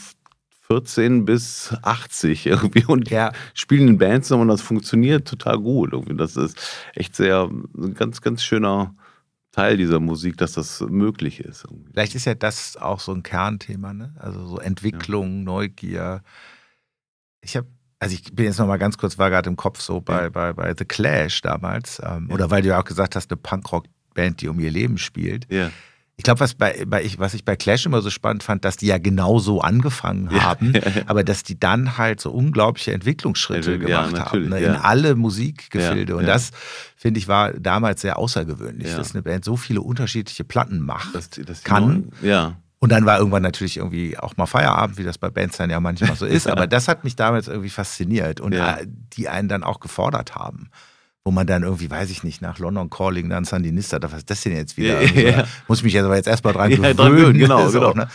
14 bis 80 irgendwie und ja. spielen in Bands und das funktioniert total gut. Irgendwie. Das ist echt sehr, ein ganz, ganz schöner Teil dieser Musik, dass das möglich ist. Irgendwie. Vielleicht ist ja das auch so ein Kernthema, ne? Also so Entwicklung, ja. Neugier. Ich habe, also ich bin jetzt noch mal ganz kurz, war gerade im Kopf so bei, ja. bei, bei The Clash damals, ähm, ja. oder weil du ja auch gesagt hast, eine Punkrock-Band, die um ihr Leben spielt. Ja ich glaube, was, bei, bei ich, was ich bei Clash immer so spannend fand, dass die ja genau so angefangen haben, ja, aber dass die dann halt so unglaubliche Entwicklungsschritte ja, gemacht haben ne, in alle Musikgefilde. Und das, finde ich, war damals sehr außergewöhnlich, dass eine Band so viele unterschiedliche Platten macht, das, das kann. Ja. Und dann war irgendwann natürlich irgendwie auch mal Feierabend, wie das bei Bands dann ja manchmal so ist. Aber das hat mich damals irgendwie fasziniert und die einen dann auch gefordert haben wo man dann irgendwie, weiß ich nicht, nach London Calling, dann Sandinista, was ist das denn jetzt wieder? Also, ja. Muss ich mich aber jetzt erstmal dran ja, gewöhnen. Genau, genau. Ne?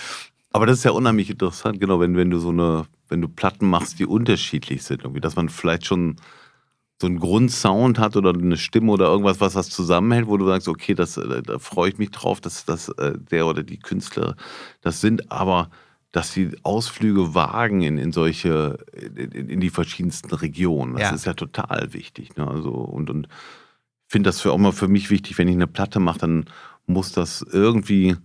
Aber das ist ja unheimlich interessant, genau, wenn, wenn du so eine, wenn du Platten machst, die unterschiedlich sind, irgendwie, dass man vielleicht schon so einen Grundsound hat oder eine Stimme oder irgendwas, was das zusammenhält, wo du sagst, okay, das, äh, da freue ich mich drauf, dass das äh, der oder die Künstler das sind, aber dass sie Ausflüge wagen in, in solche, in, in die verschiedensten Regionen. Das ja. ist ja total wichtig. Ne? Also, und, und ich finde das für auch mal für mich wichtig, wenn ich eine Platte mache, dann muss das irgendwie,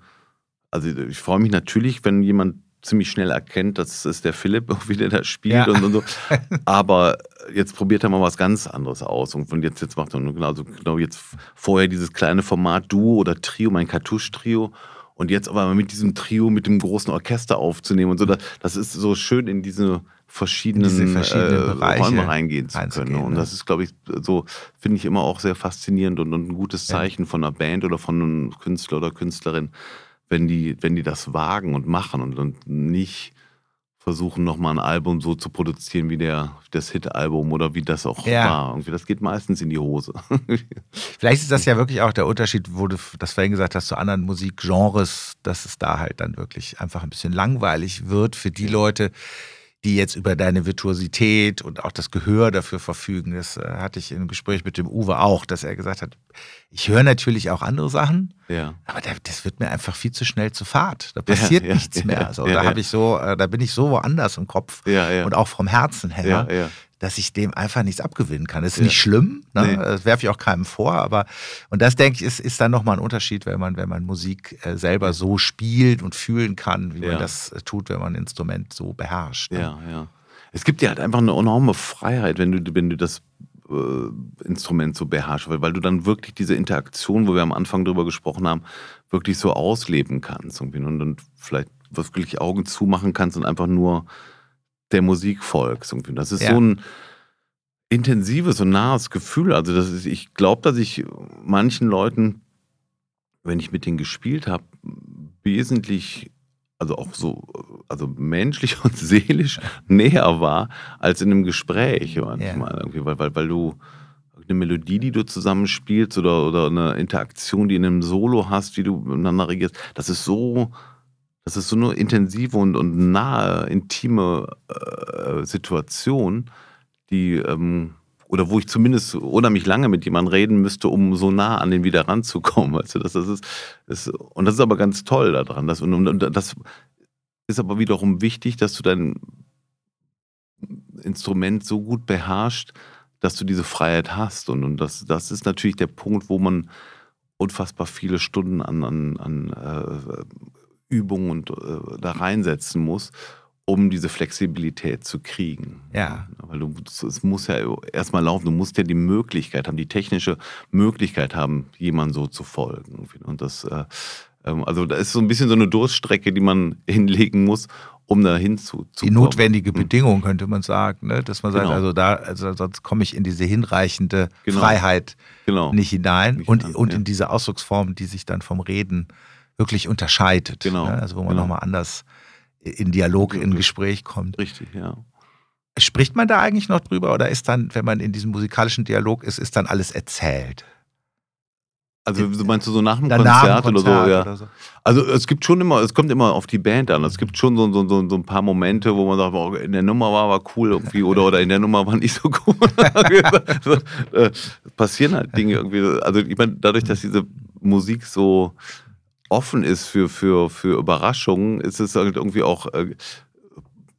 also ich freue mich natürlich, wenn jemand ziemlich schnell erkennt, das ist der Philipp, wie der da spielt ja. und, und, so. Aber jetzt probiert er mal was ganz anderes aus. Und jetzt, jetzt macht er genau, also genau jetzt vorher dieses kleine Format Duo oder Trio, mein Kartusch-Trio. Und jetzt aber mit diesem Trio, mit dem großen Orchester aufzunehmen und so, das, ist so schön in diese verschiedenen, diese verschiedenen äh, Räume reingehen zu können. Und ne? das ist, glaube ich, so, finde ich immer auch sehr faszinierend und, und ein gutes Zeichen ja. von einer Band oder von einem Künstler oder Künstlerin, wenn die, wenn die das wagen und machen und, und nicht versuchen, nochmal ein Album so zu produzieren wie der, das Hit-Album oder wie das auch ja. war. Irgendwie, das geht meistens in die Hose. Vielleicht ist das ja wirklich auch der Unterschied, wo du das vorhin gesagt hast, zu anderen Musikgenres, dass es da halt dann wirklich einfach ein bisschen langweilig wird für die Leute, die jetzt über deine Virtuosität und auch das Gehör dafür verfügen. Das äh, hatte ich im Gespräch mit dem Uwe auch, dass er gesagt hat, ich höre natürlich auch andere Sachen, ja. aber das wird mir einfach viel zu schnell zu Fahrt. Da passiert ja, ja, nichts mehr. So, da habe ich so, äh, da bin ich so woanders im Kopf und auch vom Herzen her dass ich dem einfach nichts abgewinnen kann. Das ist ja. nicht schlimm, ne? nee. das werfe ich auch keinem vor, aber und das denke ich ist, ist dann nochmal ein Unterschied, wenn man, wenn man Musik äh, selber so spielt und fühlen kann, wie ja. man das äh, tut, wenn man ein Instrument so beherrscht. Ne? Ja, ja. Es gibt ja halt einfach eine enorme Freiheit, wenn du, wenn du das äh, Instrument so beherrschst, weil, weil du dann wirklich diese Interaktion, wo wir am Anfang drüber gesprochen haben, wirklich so ausleben kannst und, und vielleicht wirklich Augen zumachen kannst und einfach nur der Musik folgst. Das ist ja. so ein intensives und nahes Gefühl. Also das ist, ich glaube, dass ich manchen Leuten, wenn ich mit denen gespielt habe, wesentlich, also auch so, also menschlich und seelisch näher war als in einem Gespräch manchmal. Ja. Irgendwie, weil, weil, weil du eine Melodie, die du zusammenspielst oder, oder eine Interaktion, die in einem Solo hast, wie du miteinander regierst, das ist so das ist so eine intensive und, und nahe, intime äh, Situation, die, ähm, oder wo ich zumindest unheimlich lange mit jemandem reden müsste, um so nah an den wieder ranzukommen. Weißt du, das, das ist, das, und das ist aber ganz toll daran. Das, und, und das ist aber wiederum wichtig, dass du dein Instrument so gut beherrschst, dass du diese Freiheit hast. Und, und das, das ist natürlich der Punkt, wo man unfassbar viele Stunden an, an, an äh, Übungen und äh, da reinsetzen muss, um diese Flexibilität zu kriegen. Ja. Weil du, es muss ja erstmal laufen, du musst ja die Möglichkeit haben, die technische Möglichkeit haben, jemandem so zu folgen. Und das, äh, ähm, also da ist so ein bisschen so eine Durststrecke, die man hinlegen muss, um da hinzu Die notwendige hm. Bedingung, könnte man sagen, ne? dass man sagt, genau. also da, also sonst komme ich in diese hinreichende genau. Freiheit genau. nicht hinein nicht und, an, und ja. in diese Ausdrucksform, die sich dann vom Reden wirklich unterscheidet. Genau. Ne? Also wo man genau. nochmal anders in Dialog, in Gespräch kommt. Richtig, ja. Spricht man da eigentlich noch drüber oder ist dann, wenn man in diesem musikalischen Dialog ist, ist dann alles erzählt? Also meinst du so nach dem Konzert, Konzert, oder, so, ja. oder so? Also es gibt schon immer, es kommt immer auf die Band an. Es gibt schon so, so, so, so ein paar Momente, wo man sagt, oh, in der Nummer war war cool irgendwie oder, oder in der Nummer war nicht so cool. äh, passieren halt Dinge irgendwie. Also ich meine, dadurch, dass diese Musik so offen ist für, für, für Überraschungen, ist es halt irgendwie auch, äh,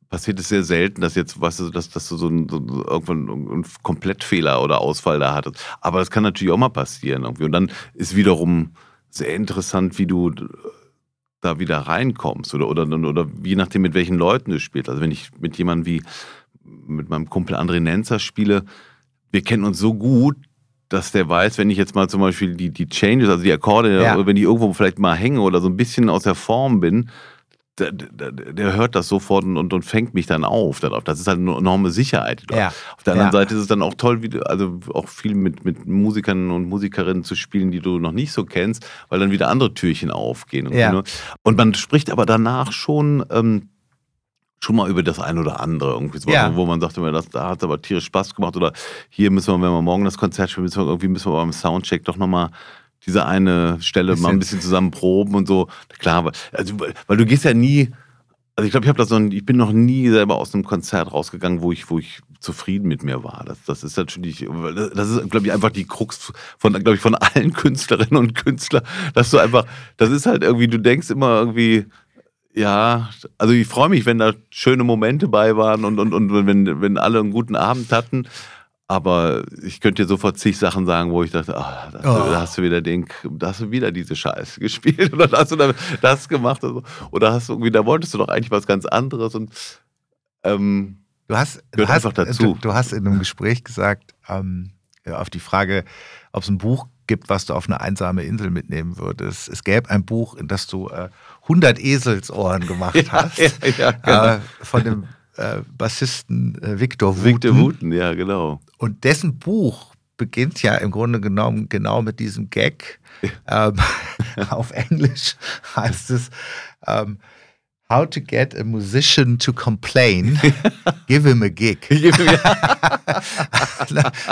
passiert es sehr selten, dass jetzt, weißt du, dass, dass du so, ein, so irgendwann einen Komplettfehler oder Ausfall da hattest. Aber das kann natürlich auch mal passieren irgendwie. Und dann ist wiederum sehr interessant, wie du da wieder reinkommst oder, oder, oder je nachdem, mit welchen Leuten du spielst. Also wenn ich mit jemandem wie mit meinem Kumpel André Nenzer spiele, wir kennen uns so gut, dass der weiß, wenn ich jetzt mal zum Beispiel die, die Changes, also die Akkorde, ja. wenn die irgendwo vielleicht mal hängen oder so ein bisschen aus der Form bin, der, der, der, hört das sofort und, und, fängt mich dann auf darauf. Das ist halt eine enorme Sicherheit. Ja. Auf der anderen ja. Seite ist es dann auch toll, wie, also auch viel mit, mit Musikern und Musikerinnen zu spielen, die du noch nicht so kennst, weil dann wieder andere Türchen aufgehen. Und, ne? und man spricht aber danach schon. Ähm, schon mal über das eine oder andere irgendwie so, ja. wo man sagt, das, da hat es aber tierisch Spaß gemacht oder hier müssen wir, wenn wir morgen das Konzert spielen, müssen wir irgendwie müssen wir beim Soundcheck doch nochmal diese eine Stelle bisschen. mal ein bisschen zusammen proben und so. Klar, also, weil du gehst ja nie, also ich glaube, ich habe das noch, ich bin noch nie selber aus einem Konzert rausgegangen, wo ich, wo ich zufrieden mit mir war. Das, das ist natürlich, das ist, glaube ich, einfach die Krux von, glaube ich, von allen Künstlerinnen und Künstlern, dass du einfach, das ist halt irgendwie, du denkst immer irgendwie, ja, also ich freue mich, wenn da schöne Momente bei waren und, und, und wenn, wenn alle einen guten Abend hatten. Aber ich könnte dir sofort zig Sachen sagen, wo ich dachte, ah, da, oh. da, hast du wieder den, da hast du wieder diese Scheiße gespielt oder da hast du das gemacht oder, so. oder hast du irgendwie, da wolltest du doch eigentlich was ganz anderes und ähm, du hast, du hast, dazu. Du, du, hast in einem Gespräch gesagt, ähm, auf die Frage, ob es ein Buch gibt, was du auf eine einsame Insel mitnehmen würdest. Es gäbe ein Buch, in das du äh, 100 Eselsohren gemacht ja, hast. Ja, ja, genau. äh, von dem äh, Bassisten äh, Victor Wooten. Victor Wooten, ja, genau. Und dessen Buch beginnt ja im Grunde genommen genau mit diesem Gag. Ähm, auf Englisch heißt es ähm, How to get a musician to complain, give him a gig.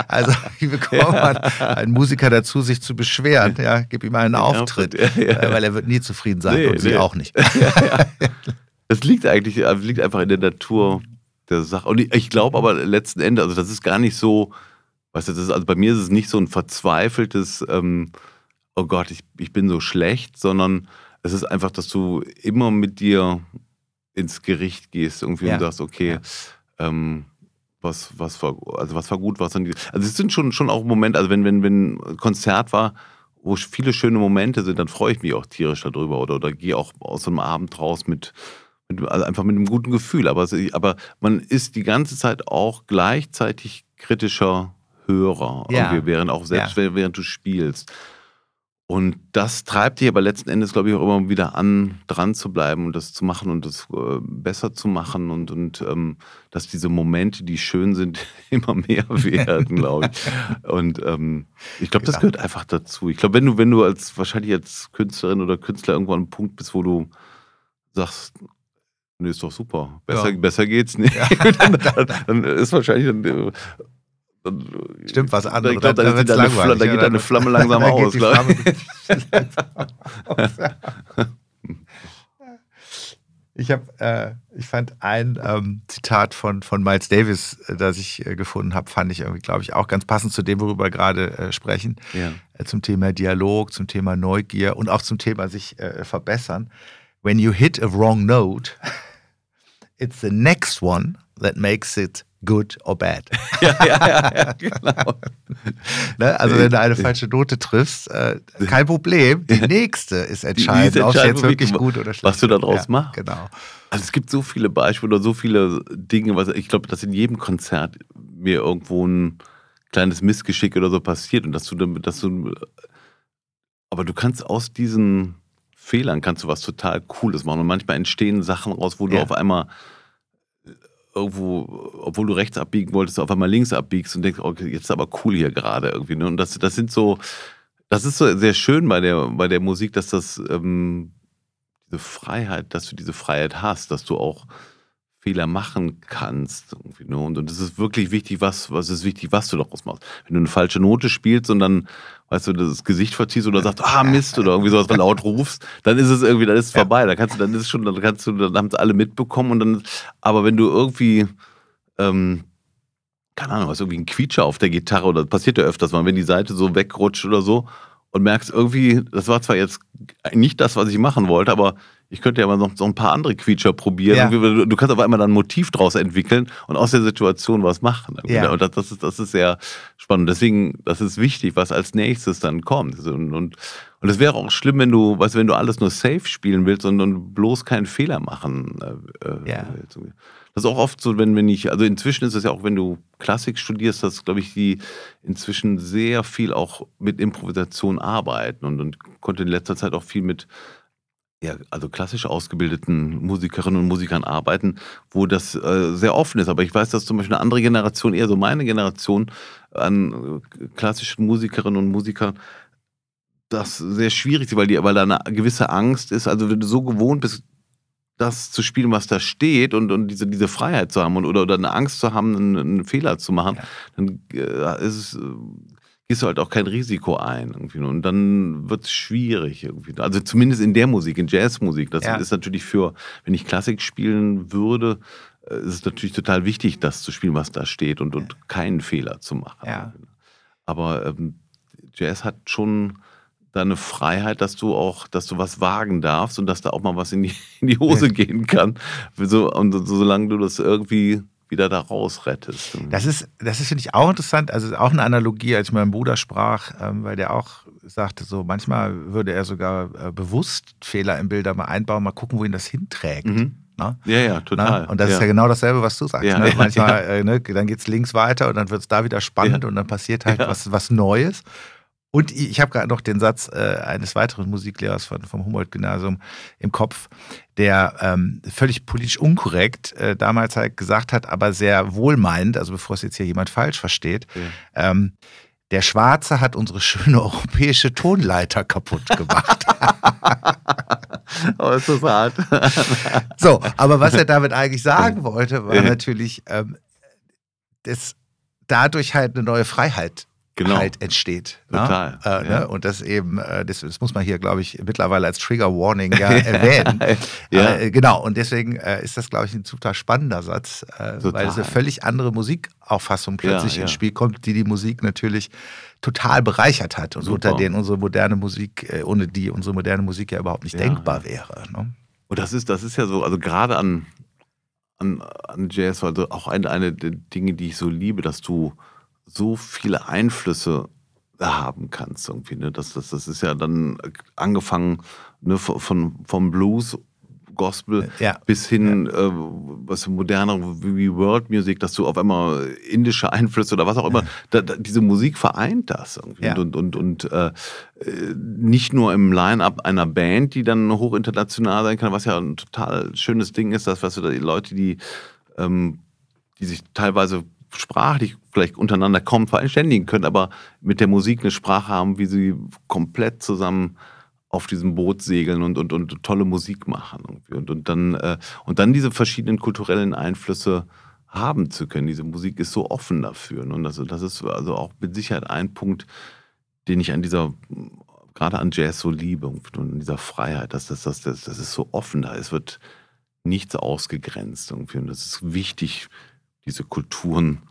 also wie bekommt man einen Musiker dazu, sich zu beschweren? Ja, gib ihm einen Auftritt, ja. weil er wird nie zufrieden sein nee, und sie nee. auch nicht. Es liegt eigentlich, also liegt einfach in der Natur der Sache. Und ich, ich glaube aber letzten Endes, also das ist gar nicht so, weißt du, das ist, also bei mir ist es nicht so ein verzweifeltes, ähm, oh Gott, ich, ich bin so schlecht, sondern es ist einfach, dass du immer mit dir ins Gericht gehst irgendwie ja. und sagst, okay, ja. ähm, was, was war, also was war gut, was dann Also es sind schon, schon auch Momente, also wenn, wenn, wenn ein Konzert war, wo viele schöne Momente sind, dann freue ich mich auch tierisch darüber oder, oder gehe auch aus so einem Abend raus mit, mit, also einfach mit einem guten Gefühl. Aber, aber man ist die ganze Zeit auch gleichzeitig kritischer Hörer, ja. während auch selbst ja. während du spielst. Und das treibt dich aber letzten Endes, glaube ich, auch immer wieder an, dran zu bleiben und das zu machen und das äh, besser zu machen und, und ähm, dass diese Momente, die schön sind, immer mehr werden, glaube ich. Und ähm, ich glaube, das gehört einfach dazu. Ich glaube, wenn du, wenn du als wahrscheinlich als Künstlerin oder Künstler irgendwo an einem Punkt bist, wo du sagst, Nee, ist doch super. Besser, ja. besser geht's nicht. Dann, dann, ist wahrscheinlich. Dann, dann, Stimmt, was anderes. Ich glaube, da, da, da, geht deine Flamme langsam aus. ich habe, äh, ich fand ein ähm, Zitat von, von Miles Davis, äh, das ich äh, gefunden habe, fand ich irgendwie, glaube ich, auch ganz passend zu dem, worüber wir gerade äh, sprechen. Ja. Äh, zum Thema Dialog, zum Thema Neugier und auch zum Thema sich äh, verbessern. When you hit a wrong note, it's the next one that makes it good or bad. ja, ja, ja, ja genau. ne? Also wenn du eine falsche Note triffst, äh, kein Problem. Die nächste ist entscheidend, ob es jetzt wirklich gut oder schlecht Was du daraus ja, machst. Genau. Also es gibt so viele Beispiele oder so viele Dinge, was ich glaube, dass in jedem Konzert mir irgendwo ein kleines Missgeschick oder so passiert und dass du, dass du, aber du kannst aus diesen Fehlern kannst du was total Cooles machen und manchmal entstehen Sachen raus, wo du auf einmal irgendwo, obwohl du rechts abbiegen wolltest, auf einmal links abbiegst und denkst, okay, jetzt ist aber cool hier gerade irgendwie. Ne? Und das, das sind so, das ist so sehr schön bei der, bei der Musik, dass das ähm, diese Freiheit, dass du diese Freiheit hast, dass du auch Fehler machen kannst. Irgendwie, ne? und, es ist wirklich wichtig, was, was ist wichtig, was du daraus machst. Wenn du eine falsche Note spielst und dann, weißt du, das Gesicht verziehst oder sagst, ah Mist, oder irgendwie sowas laut rufst, dann ist es irgendwie, dann ist es vorbei. Da kannst du, dann ist schon, dann kannst du, dann haben es alle mitbekommen und dann, aber wenn du irgendwie, ähm, keine Ahnung, hast irgendwie einen Quietscher auf der Gitarre oder das passiert ja öfters mal, wenn die Seite so wegrutscht oder so und merkst irgendwie, das war zwar jetzt nicht das, was ich machen wollte, aber ich könnte ja mal noch so ein paar andere Quietscher probieren. Ja. Du, du, kannst aber immer dann ein Motiv draus entwickeln und aus der Situation was machen. Ja. Und das, das, ist, das ist sehr spannend. Deswegen, das ist wichtig, was als nächstes dann kommt. Und, und, und es wäre auch schlimm, wenn du, weißt, wenn du alles nur safe spielen willst und, und bloß keinen Fehler machen äh, äh ja. willst. Das ist auch oft so, wenn, wenn ich, also inzwischen ist es ja auch, wenn du Klassik studierst, dass, glaube ich, die inzwischen sehr viel auch mit Improvisation arbeiten und, und konnte in letzter Zeit auch viel mit ja, also klassisch ausgebildeten Musikerinnen und Musikern arbeiten, wo das äh, sehr offen ist. Aber ich weiß, dass zum Beispiel eine andere Generation, eher so meine Generation an äh, klassischen Musikerinnen und Musikern, das sehr schwierig ist, weil, die, weil da eine gewisse Angst ist. Also wenn du so gewohnt bist, das zu spielen, was da steht und, und diese, diese Freiheit zu haben und, oder, oder eine Angst zu haben, einen, einen Fehler zu machen, ja. dann äh, ist es, äh, gehst du halt auch kein Risiko ein. Irgendwie. Und dann wird es schwierig. Irgendwie. Also zumindest in der Musik, in Jazzmusik. Das ja. ist natürlich für, wenn ich Klassik spielen würde, äh, ist es natürlich total wichtig, das zu spielen, was da steht und, und keinen Fehler zu machen. Ja. Aber ähm, Jazz hat schon deine Freiheit, dass du auch, dass du was wagen darfst und dass da auch mal was in die, in die Hose gehen kann. So, und solange du das irgendwie wieder da rausrettest. Das ist, das ist, finde ich, auch interessant. Also auch eine Analogie, als ich mit meinem Bruder sprach, ähm, weil der auch sagte, so manchmal würde er sogar äh, bewusst Fehler im Bilder mal einbauen, mal gucken, wohin das hinträgt. Mhm. Ne? Ja, ja, total. Ne? Und das ja. ist ja genau dasselbe, was du sagst. Ja, ne? Manchmal, ja. äh, ne? dann geht es links weiter und dann wird es da wieder spannend und dann passiert halt was, was Neues. Und ich habe gerade noch den Satz äh, eines weiteren Musiklehrers von, vom Humboldt-Gymnasium im Kopf, der ähm, völlig politisch unkorrekt äh, damals halt gesagt hat, aber sehr wohlmeinend, also bevor es jetzt hier jemand falsch versteht, ja. ähm, der Schwarze hat unsere schöne europäische Tonleiter kaputt gemacht. oh, ist das hart. so, aber was er damit eigentlich sagen wollte, war natürlich, ähm, dass dadurch halt eine neue Freiheit genau. halt entsteht. Ne? Total. Ne? Äh, ja. ne? Und das eben, äh, das, das, muss man hier, glaube ich, mittlerweile als Trigger Warning ja erwähnen. ja. Äh, genau, und deswegen äh, ist das, glaube ich, ein total spannender Satz, äh, weil es eine völlig andere Musikauffassung plötzlich ins Spiel kommt, die die Musik natürlich total bereichert hat und Super. unter denen unsere moderne Musik, äh, ohne die unsere moderne Musik ja überhaupt nicht denkbar wäre. Ne? Und das ist, das ist ja so, also gerade an, an, an Jazz, also auch eine, eine der Dinge, die ich so liebe, dass du so viele Einflüsse haben kannst irgendwie. Ne? Das, das, das ist ja dann angefangen ne, von, vom Blues, Gospel ja. bis hin ja. äh, was moderner wie World Music, dass du auf einmal indische Einflüsse oder was auch immer, ja. da, da, diese Musik vereint das irgendwie. Und, und, und äh, nicht nur im Line-Up einer Band, die dann hoch international sein kann, was ja ein total schönes Ding ist, dass was du die Leute, die ähm, die sich teilweise sprachlich vielleicht untereinander kaum verständigen können, aber mit der Musik eine Sprache haben, wie sie komplett zusammen auf diesem Boot segeln und, und, und tolle Musik machen. Und, und, dann, äh, und dann diese verschiedenen kulturellen Einflüsse haben zu können. Diese Musik ist so offen dafür. Und das, das ist also auch mit Sicherheit ein Punkt, den ich an dieser, gerade an Jazz so liebe und an dieser Freiheit, dass das, das, das, das ist so offen da. Es wird nichts ausgegrenzt irgendwie. Und das ist wichtig, diese Kulturen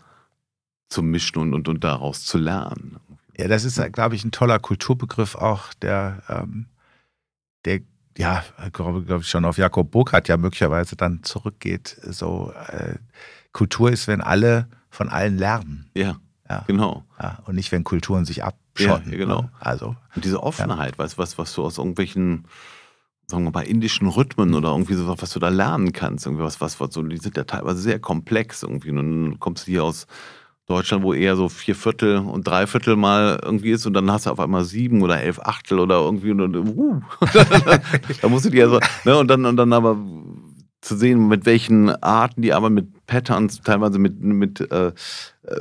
zu mischen und, und, und daraus zu lernen. Ja, das ist, glaube ich, ein toller Kulturbegriff auch, der, ähm, der ja, glaube glaub ich, schon auf Jakob Burkhardt ja möglicherweise dann zurückgeht. So, äh, Kultur ist, wenn alle von allen lernen. Ja, ja. genau. Ja, und nicht, wenn Kulturen sich abschotten. Ja, genau. Ne? Also, und diese Offenheit, ja. weißt, was, was du aus irgendwelchen sagen wir mal, indischen Rhythmen oder irgendwie so was du da lernen kannst. Irgendwie was, was, was so, die sind ja teilweise sehr komplex irgendwie. Und dann kommst du hier aus Deutschland, wo eher so vier Viertel und drei Viertel mal irgendwie ist und dann hast du auf einmal sieben oder elf Achtel oder irgendwie und, uh, da musst du dir so, ne, und dann, und dann aber zu sehen, mit welchen Arten die aber mit Patterns, teilweise mit, mit, äh,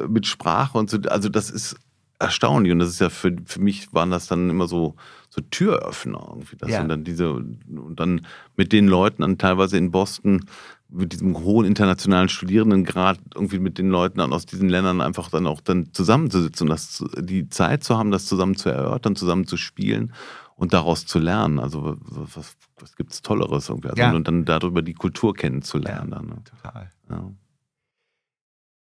mit Sprache und so, also das ist erstaunlich und das ist ja für, für mich waren das dann immer so, so Türöffner irgendwie. Das ja. Und dann diese, und dann mit den Leuten dann teilweise in Boston mit diesem hohen internationalen Studierendengrad irgendwie mit den Leuten dann aus diesen Ländern einfach dann auch dann zusammenzusitzen und das, die Zeit zu haben, das zusammen zu erörtern, zusammen zu spielen und daraus zu lernen. Also was, was gibt es Tolleres irgendwie? Also, ja. Und dann darüber die Kultur kennenzulernen. Ja, dann, ne? Total. Ja.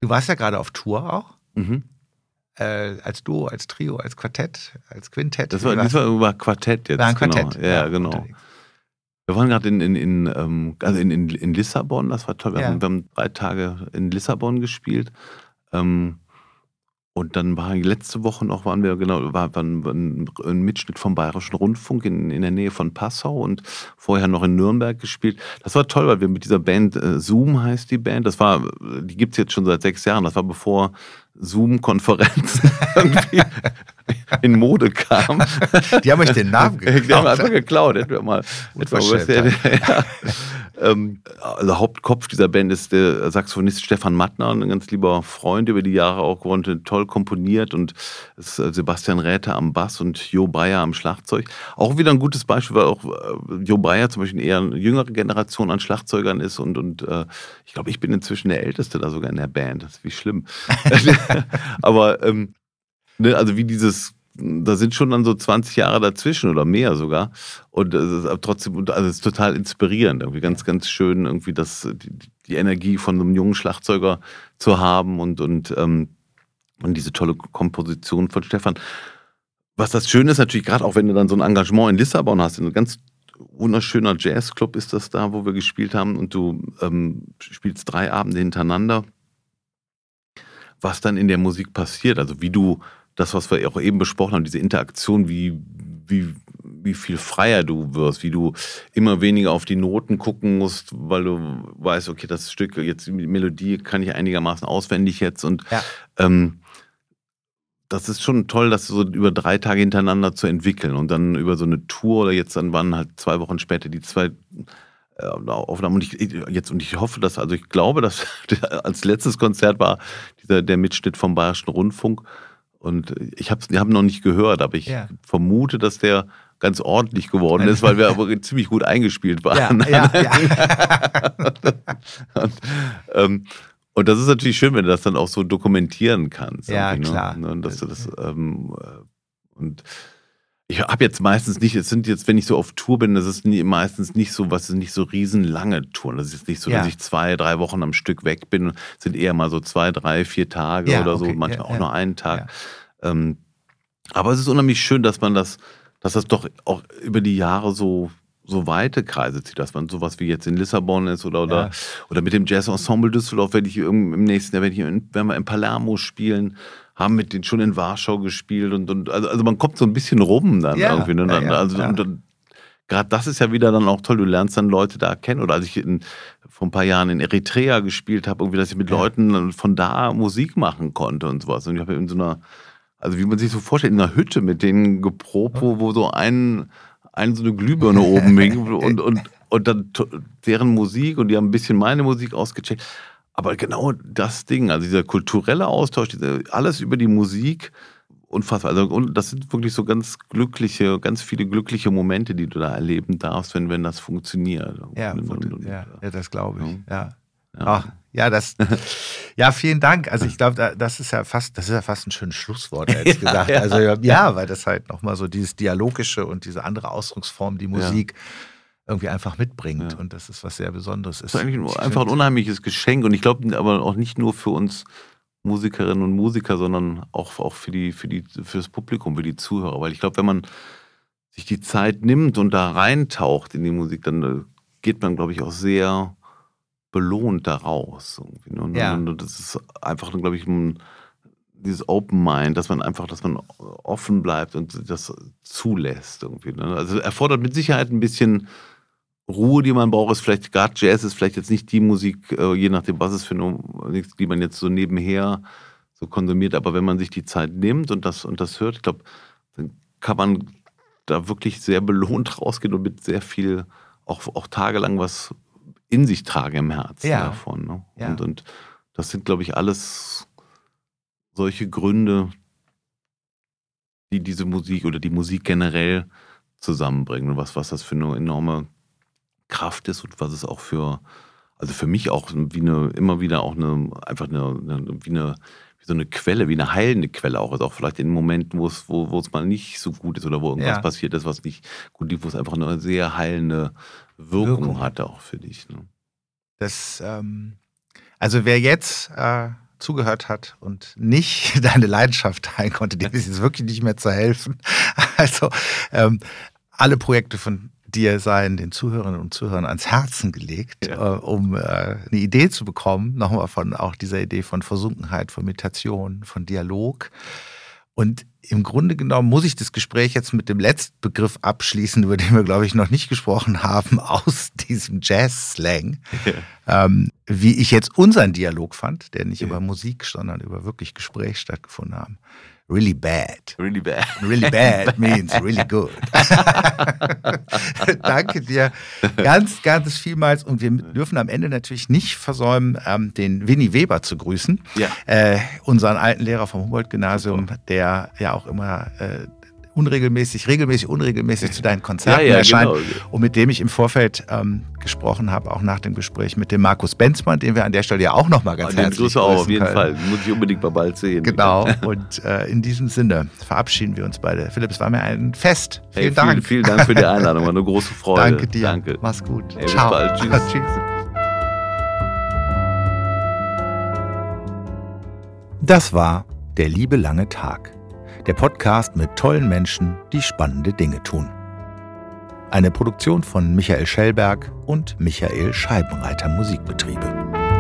Du warst ja gerade auf Tour auch. Mhm äh, als Duo, als Trio, als Quartett, als Quintett. Das war, das war über Quartett jetzt. War ein Quartett. Genau. Ja, ja, genau. Unterwegs. Wir waren gerade in, in, in, ähm, also in, in, in Lissabon, das war toll. Wir, ja. haben, wir haben drei Tage in Lissabon gespielt. Ähm, und dann war letzte Woche noch, waren wir genau, war, war ein, ein, Mitschnitt vom Bayerischen Rundfunk in, in der Nähe von Passau und vorher noch in Nürnberg gespielt. Das war toll, weil wir mit dieser Band, äh, Zoom heißt die Band, das war, die gibt es jetzt schon seit sechs Jahren, das war bevor Zoom-Konferenzen irgendwie in Mode kam. Die haben euch den Namen geklaut. Die haben einfach geklaut. Etwa mal, etwa was, ja, ja. Ähm, also Hauptkopf dieser Band ist der Saxophonist Stefan Mattner, ein ganz lieber Freund über die Jahre auch geworden, toll komponiert und ist äh, Sebastian Räther am Bass und Jo Breyer am Schlagzeug. Auch wieder ein gutes Beispiel, weil auch äh, Jo Breyer zum Beispiel eher eine jüngere Generation an Schlagzeugern ist und, und äh, ich glaube, ich bin inzwischen der Älteste da sogar in der Band. Das ist wie schlimm. Aber ähm, ne, also wie dieses da sind schon dann so 20 Jahre dazwischen oder mehr sogar. Und es ist trotzdem, also es ist total inspirierend, irgendwie ganz, ganz schön, irgendwie das, die, die Energie von einem jungen Schlagzeuger zu haben und, und, ähm, und diese tolle Komposition von Stefan. Was das Schöne ist natürlich, gerade auch wenn du dann so ein Engagement in Lissabon hast, in ein ganz wunderschöner Jazzclub ist das da, wo wir gespielt haben und du ähm, spielst drei Abende hintereinander. Was dann in der Musik passiert, also wie du das, was wir auch eben besprochen haben, diese Interaktion, wie, wie, wie viel freier du wirst, wie du immer weniger auf die Noten gucken musst, weil du weißt, okay, das Stück, jetzt die Melodie kann ich einigermaßen auswendig jetzt und ja. ähm, das ist schon toll, das so über drei Tage hintereinander zu entwickeln und dann über so eine Tour oder jetzt dann waren halt zwei Wochen später die zwei äh, Aufnahmen und ich jetzt und ich hoffe, dass also ich glaube, dass als letztes Konzert war dieser der Mitschnitt vom Bayerischen Rundfunk und ich habe es hab noch nicht gehört, aber ich ja. vermute, dass der ganz ordentlich geworden ist, weil wir aber ziemlich gut eingespielt waren. Ja, ja, ja. und, ähm, und, das ist natürlich schön, wenn du das dann auch so dokumentieren kannst. Ja, ne? klar. Ne? Und, dass du das, ähm, äh, und ich habe jetzt meistens nicht, es sind jetzt, wenn ich so auf Tour bin, das ist nie, meistens nicht so, was sind nicht so riesenlange Touren. Das ist jetzt nicht so, ja. dass ich zwei, drei Wochen am Stück weg bin. Sind eher mal so zwei, drei, vier Tage ja, oder okay. so, manchmal ja, auch nur einen Tag. Ähm, aber es ist unheimlich schön, dass man das, dass das doch auch über die Jahre so, so weite Kreise zieht, dass man sowas wie jetzt in Lissabon ist oder, oder, oder mit dem Jazz Ensemble Düsseldorf, wenn ich im nächsten Jahr, wenn, ich in, wenn wir in Palermo spielen, haben mit denen schon in Warschau gespielt und, und also, also man kommt so ein bisschen rum dann ja, irgendwie. Ne? Ja, ja, also, und dann, gerade das ist ja wieder dann auch toll. Du lernst dann Leute da kennen. Oder als ich in, vor ein paar Jahren in Eritrea gespielt habe, irgendwie, dass ich mit Leuten von da Musik machen konnte und sowas. Und ich habe in so einer, also wie man sich so vorstellt, in einer Hütte mit denen geprobt, wo, wo so ein, ein so eine Glühbirne oben hing und, und, und dann deren Musik und die haben ein bisschen meine Musik ausgecheckt. Aber genau das Ding, also dieser kulturelle Austausch, diese, alles über die Musik, unfassbar. Also, und das sind wirklich so ganz glückliche, ganz viele glückliche Momente, die du da erleben darfst, wenn, wenn das funktioniert. Ja, und, und, ja, ja, das glaube ich. Ja. ja. Ach, ja, das, ja, vielen Dank. Also ich glaube, das ist ja fast, das ist ja fast ein schönes Schlusswort, ehrlich ja, gesagt. Also ja, weil das halt nochmal so dieses Dialogische und diese andere Ausdrucksform, die Musik irgendwie einfach mitbringt. Ja. Und das ist was sehr Besonderes. Das ist eigentlich einfach ein unheimliches Geschenk. Und ich glaube aber auch nicht nur für uns Musikerinnen und Musiker, sondern auch, auch für, die, für, die, für das Publikum, für die Zuhörer. Weil ich glaube, wenn man sich die Zeit nimmt und da reintaucht in die Musik, dann äh, geht man, glaube ich, auch sehr belohnt daraus. Ne? Und, ja. und das ist einfach, glaube ich, ein, dieses Open Mind, dass man einfach, dass man offen bleibt und das zulässt irgendwie. Ne? Also erfordert mit Sicherheit ein bisschen Ruhe, die man braucht, ist vielleicht, gerade Jazz ist vielleicht jetzt nicht die Musik, äh, je nachdem, was es für eine, die man jetzt so nebenher so konsumiert, aber wenn man sich die Zeit nimmt und das, und das hört, ich glaube, dann kann man da wirklich sehr belohnt rausgehen und mit sehr viel, auch, auch tagelang was in sich tragen im Herzen ja. davon. Ne? Ja. Und, und das sind, glaube ich, alles solche Gründe, die diese Musik oder die Musik generell zusammenbringen und was, was das für eine enorme Kraft ist und was es auch für, also für mich auch wie eine, immer wieder auch eine, einfach eine, eine wie eine, wie so eine Quelle, wie eine heilende Quelle auch ist. Auch vielleicht in Momenten, wo es, wo, wo es mal nicht so gut ist oder wo irgendwas ja. passiert ist, was nicht gut lief, wo es einfach eine sehr heilende Wirkung, Wirkung. hatte auch für dich. Ne? Das, ähm, also wer jetzt äh, zugehört hat und nicht deine Leidenschaft teilen konnte, dem ist jetzt wirklich nicht mehr zu helfen. Also ähm, alle Projekte von dir seien den Zuhörerinnen und Zuhörern ans Herzen gelegt, ja. äh, um äh, eine Idee zu bekommen, nochmal von auch dieser Idee von Versunkenheit, von Meditation, von Dialog. Und im Grunde genommen muss ich das Gespräch jetzt mit dem letzten Begriff abschließen, über den wir, glaube ich, noch nicht gesprochen haben, aus diesem Jazz-Slang. Ja. Ähm, wie ich jetzt unseren Dialog fand, der nicht ja. über Musik, sondern über wirklich Gespräch stattgefunden haben really bad. Really bad. Really bad means really good. Danke dir ganz, ganz vielmals. Und wir dürfen am Ende natürlich nicht versäumen, ähm, den Winnie Weber zu grüßen. Ja. Äh, unseren alten Lehrer vom Humboldt-Gymnasium, der ja auch immer äh, unregelmäßig, regelmäßig, unregelmäßig zu deinen Konzerten ja, ja, erscheint genau. und mit dem ich im Vorfeld ähm, gesprochen habe, auch nach dem Gespräch mit dem Markus Benzmann, den wir an der Stelle ja auch nochmal ganz oh, herzlich grüßen auch, auf jeden können. Fall. Muss ich unbedingt mal bald sehen. Genau. und äh, in diesem Sinne verabschieden wir uns beide. Philipp, es war mir ein Fest. Vielen hey, Dank. Vielen, vielen Dank für die Einladung. War eine große Freude. Danke dir. Danke. Mach's gut. Hey, Ciao. Bis bald. Tschüss. Tschüss. Das war der liebe lange Tag der Podcast mit tollen Menschen, die spannende Dinge tun. Eine Produktion von Michael Schellberg und Michael Scheibenreiter Musikbetriebe.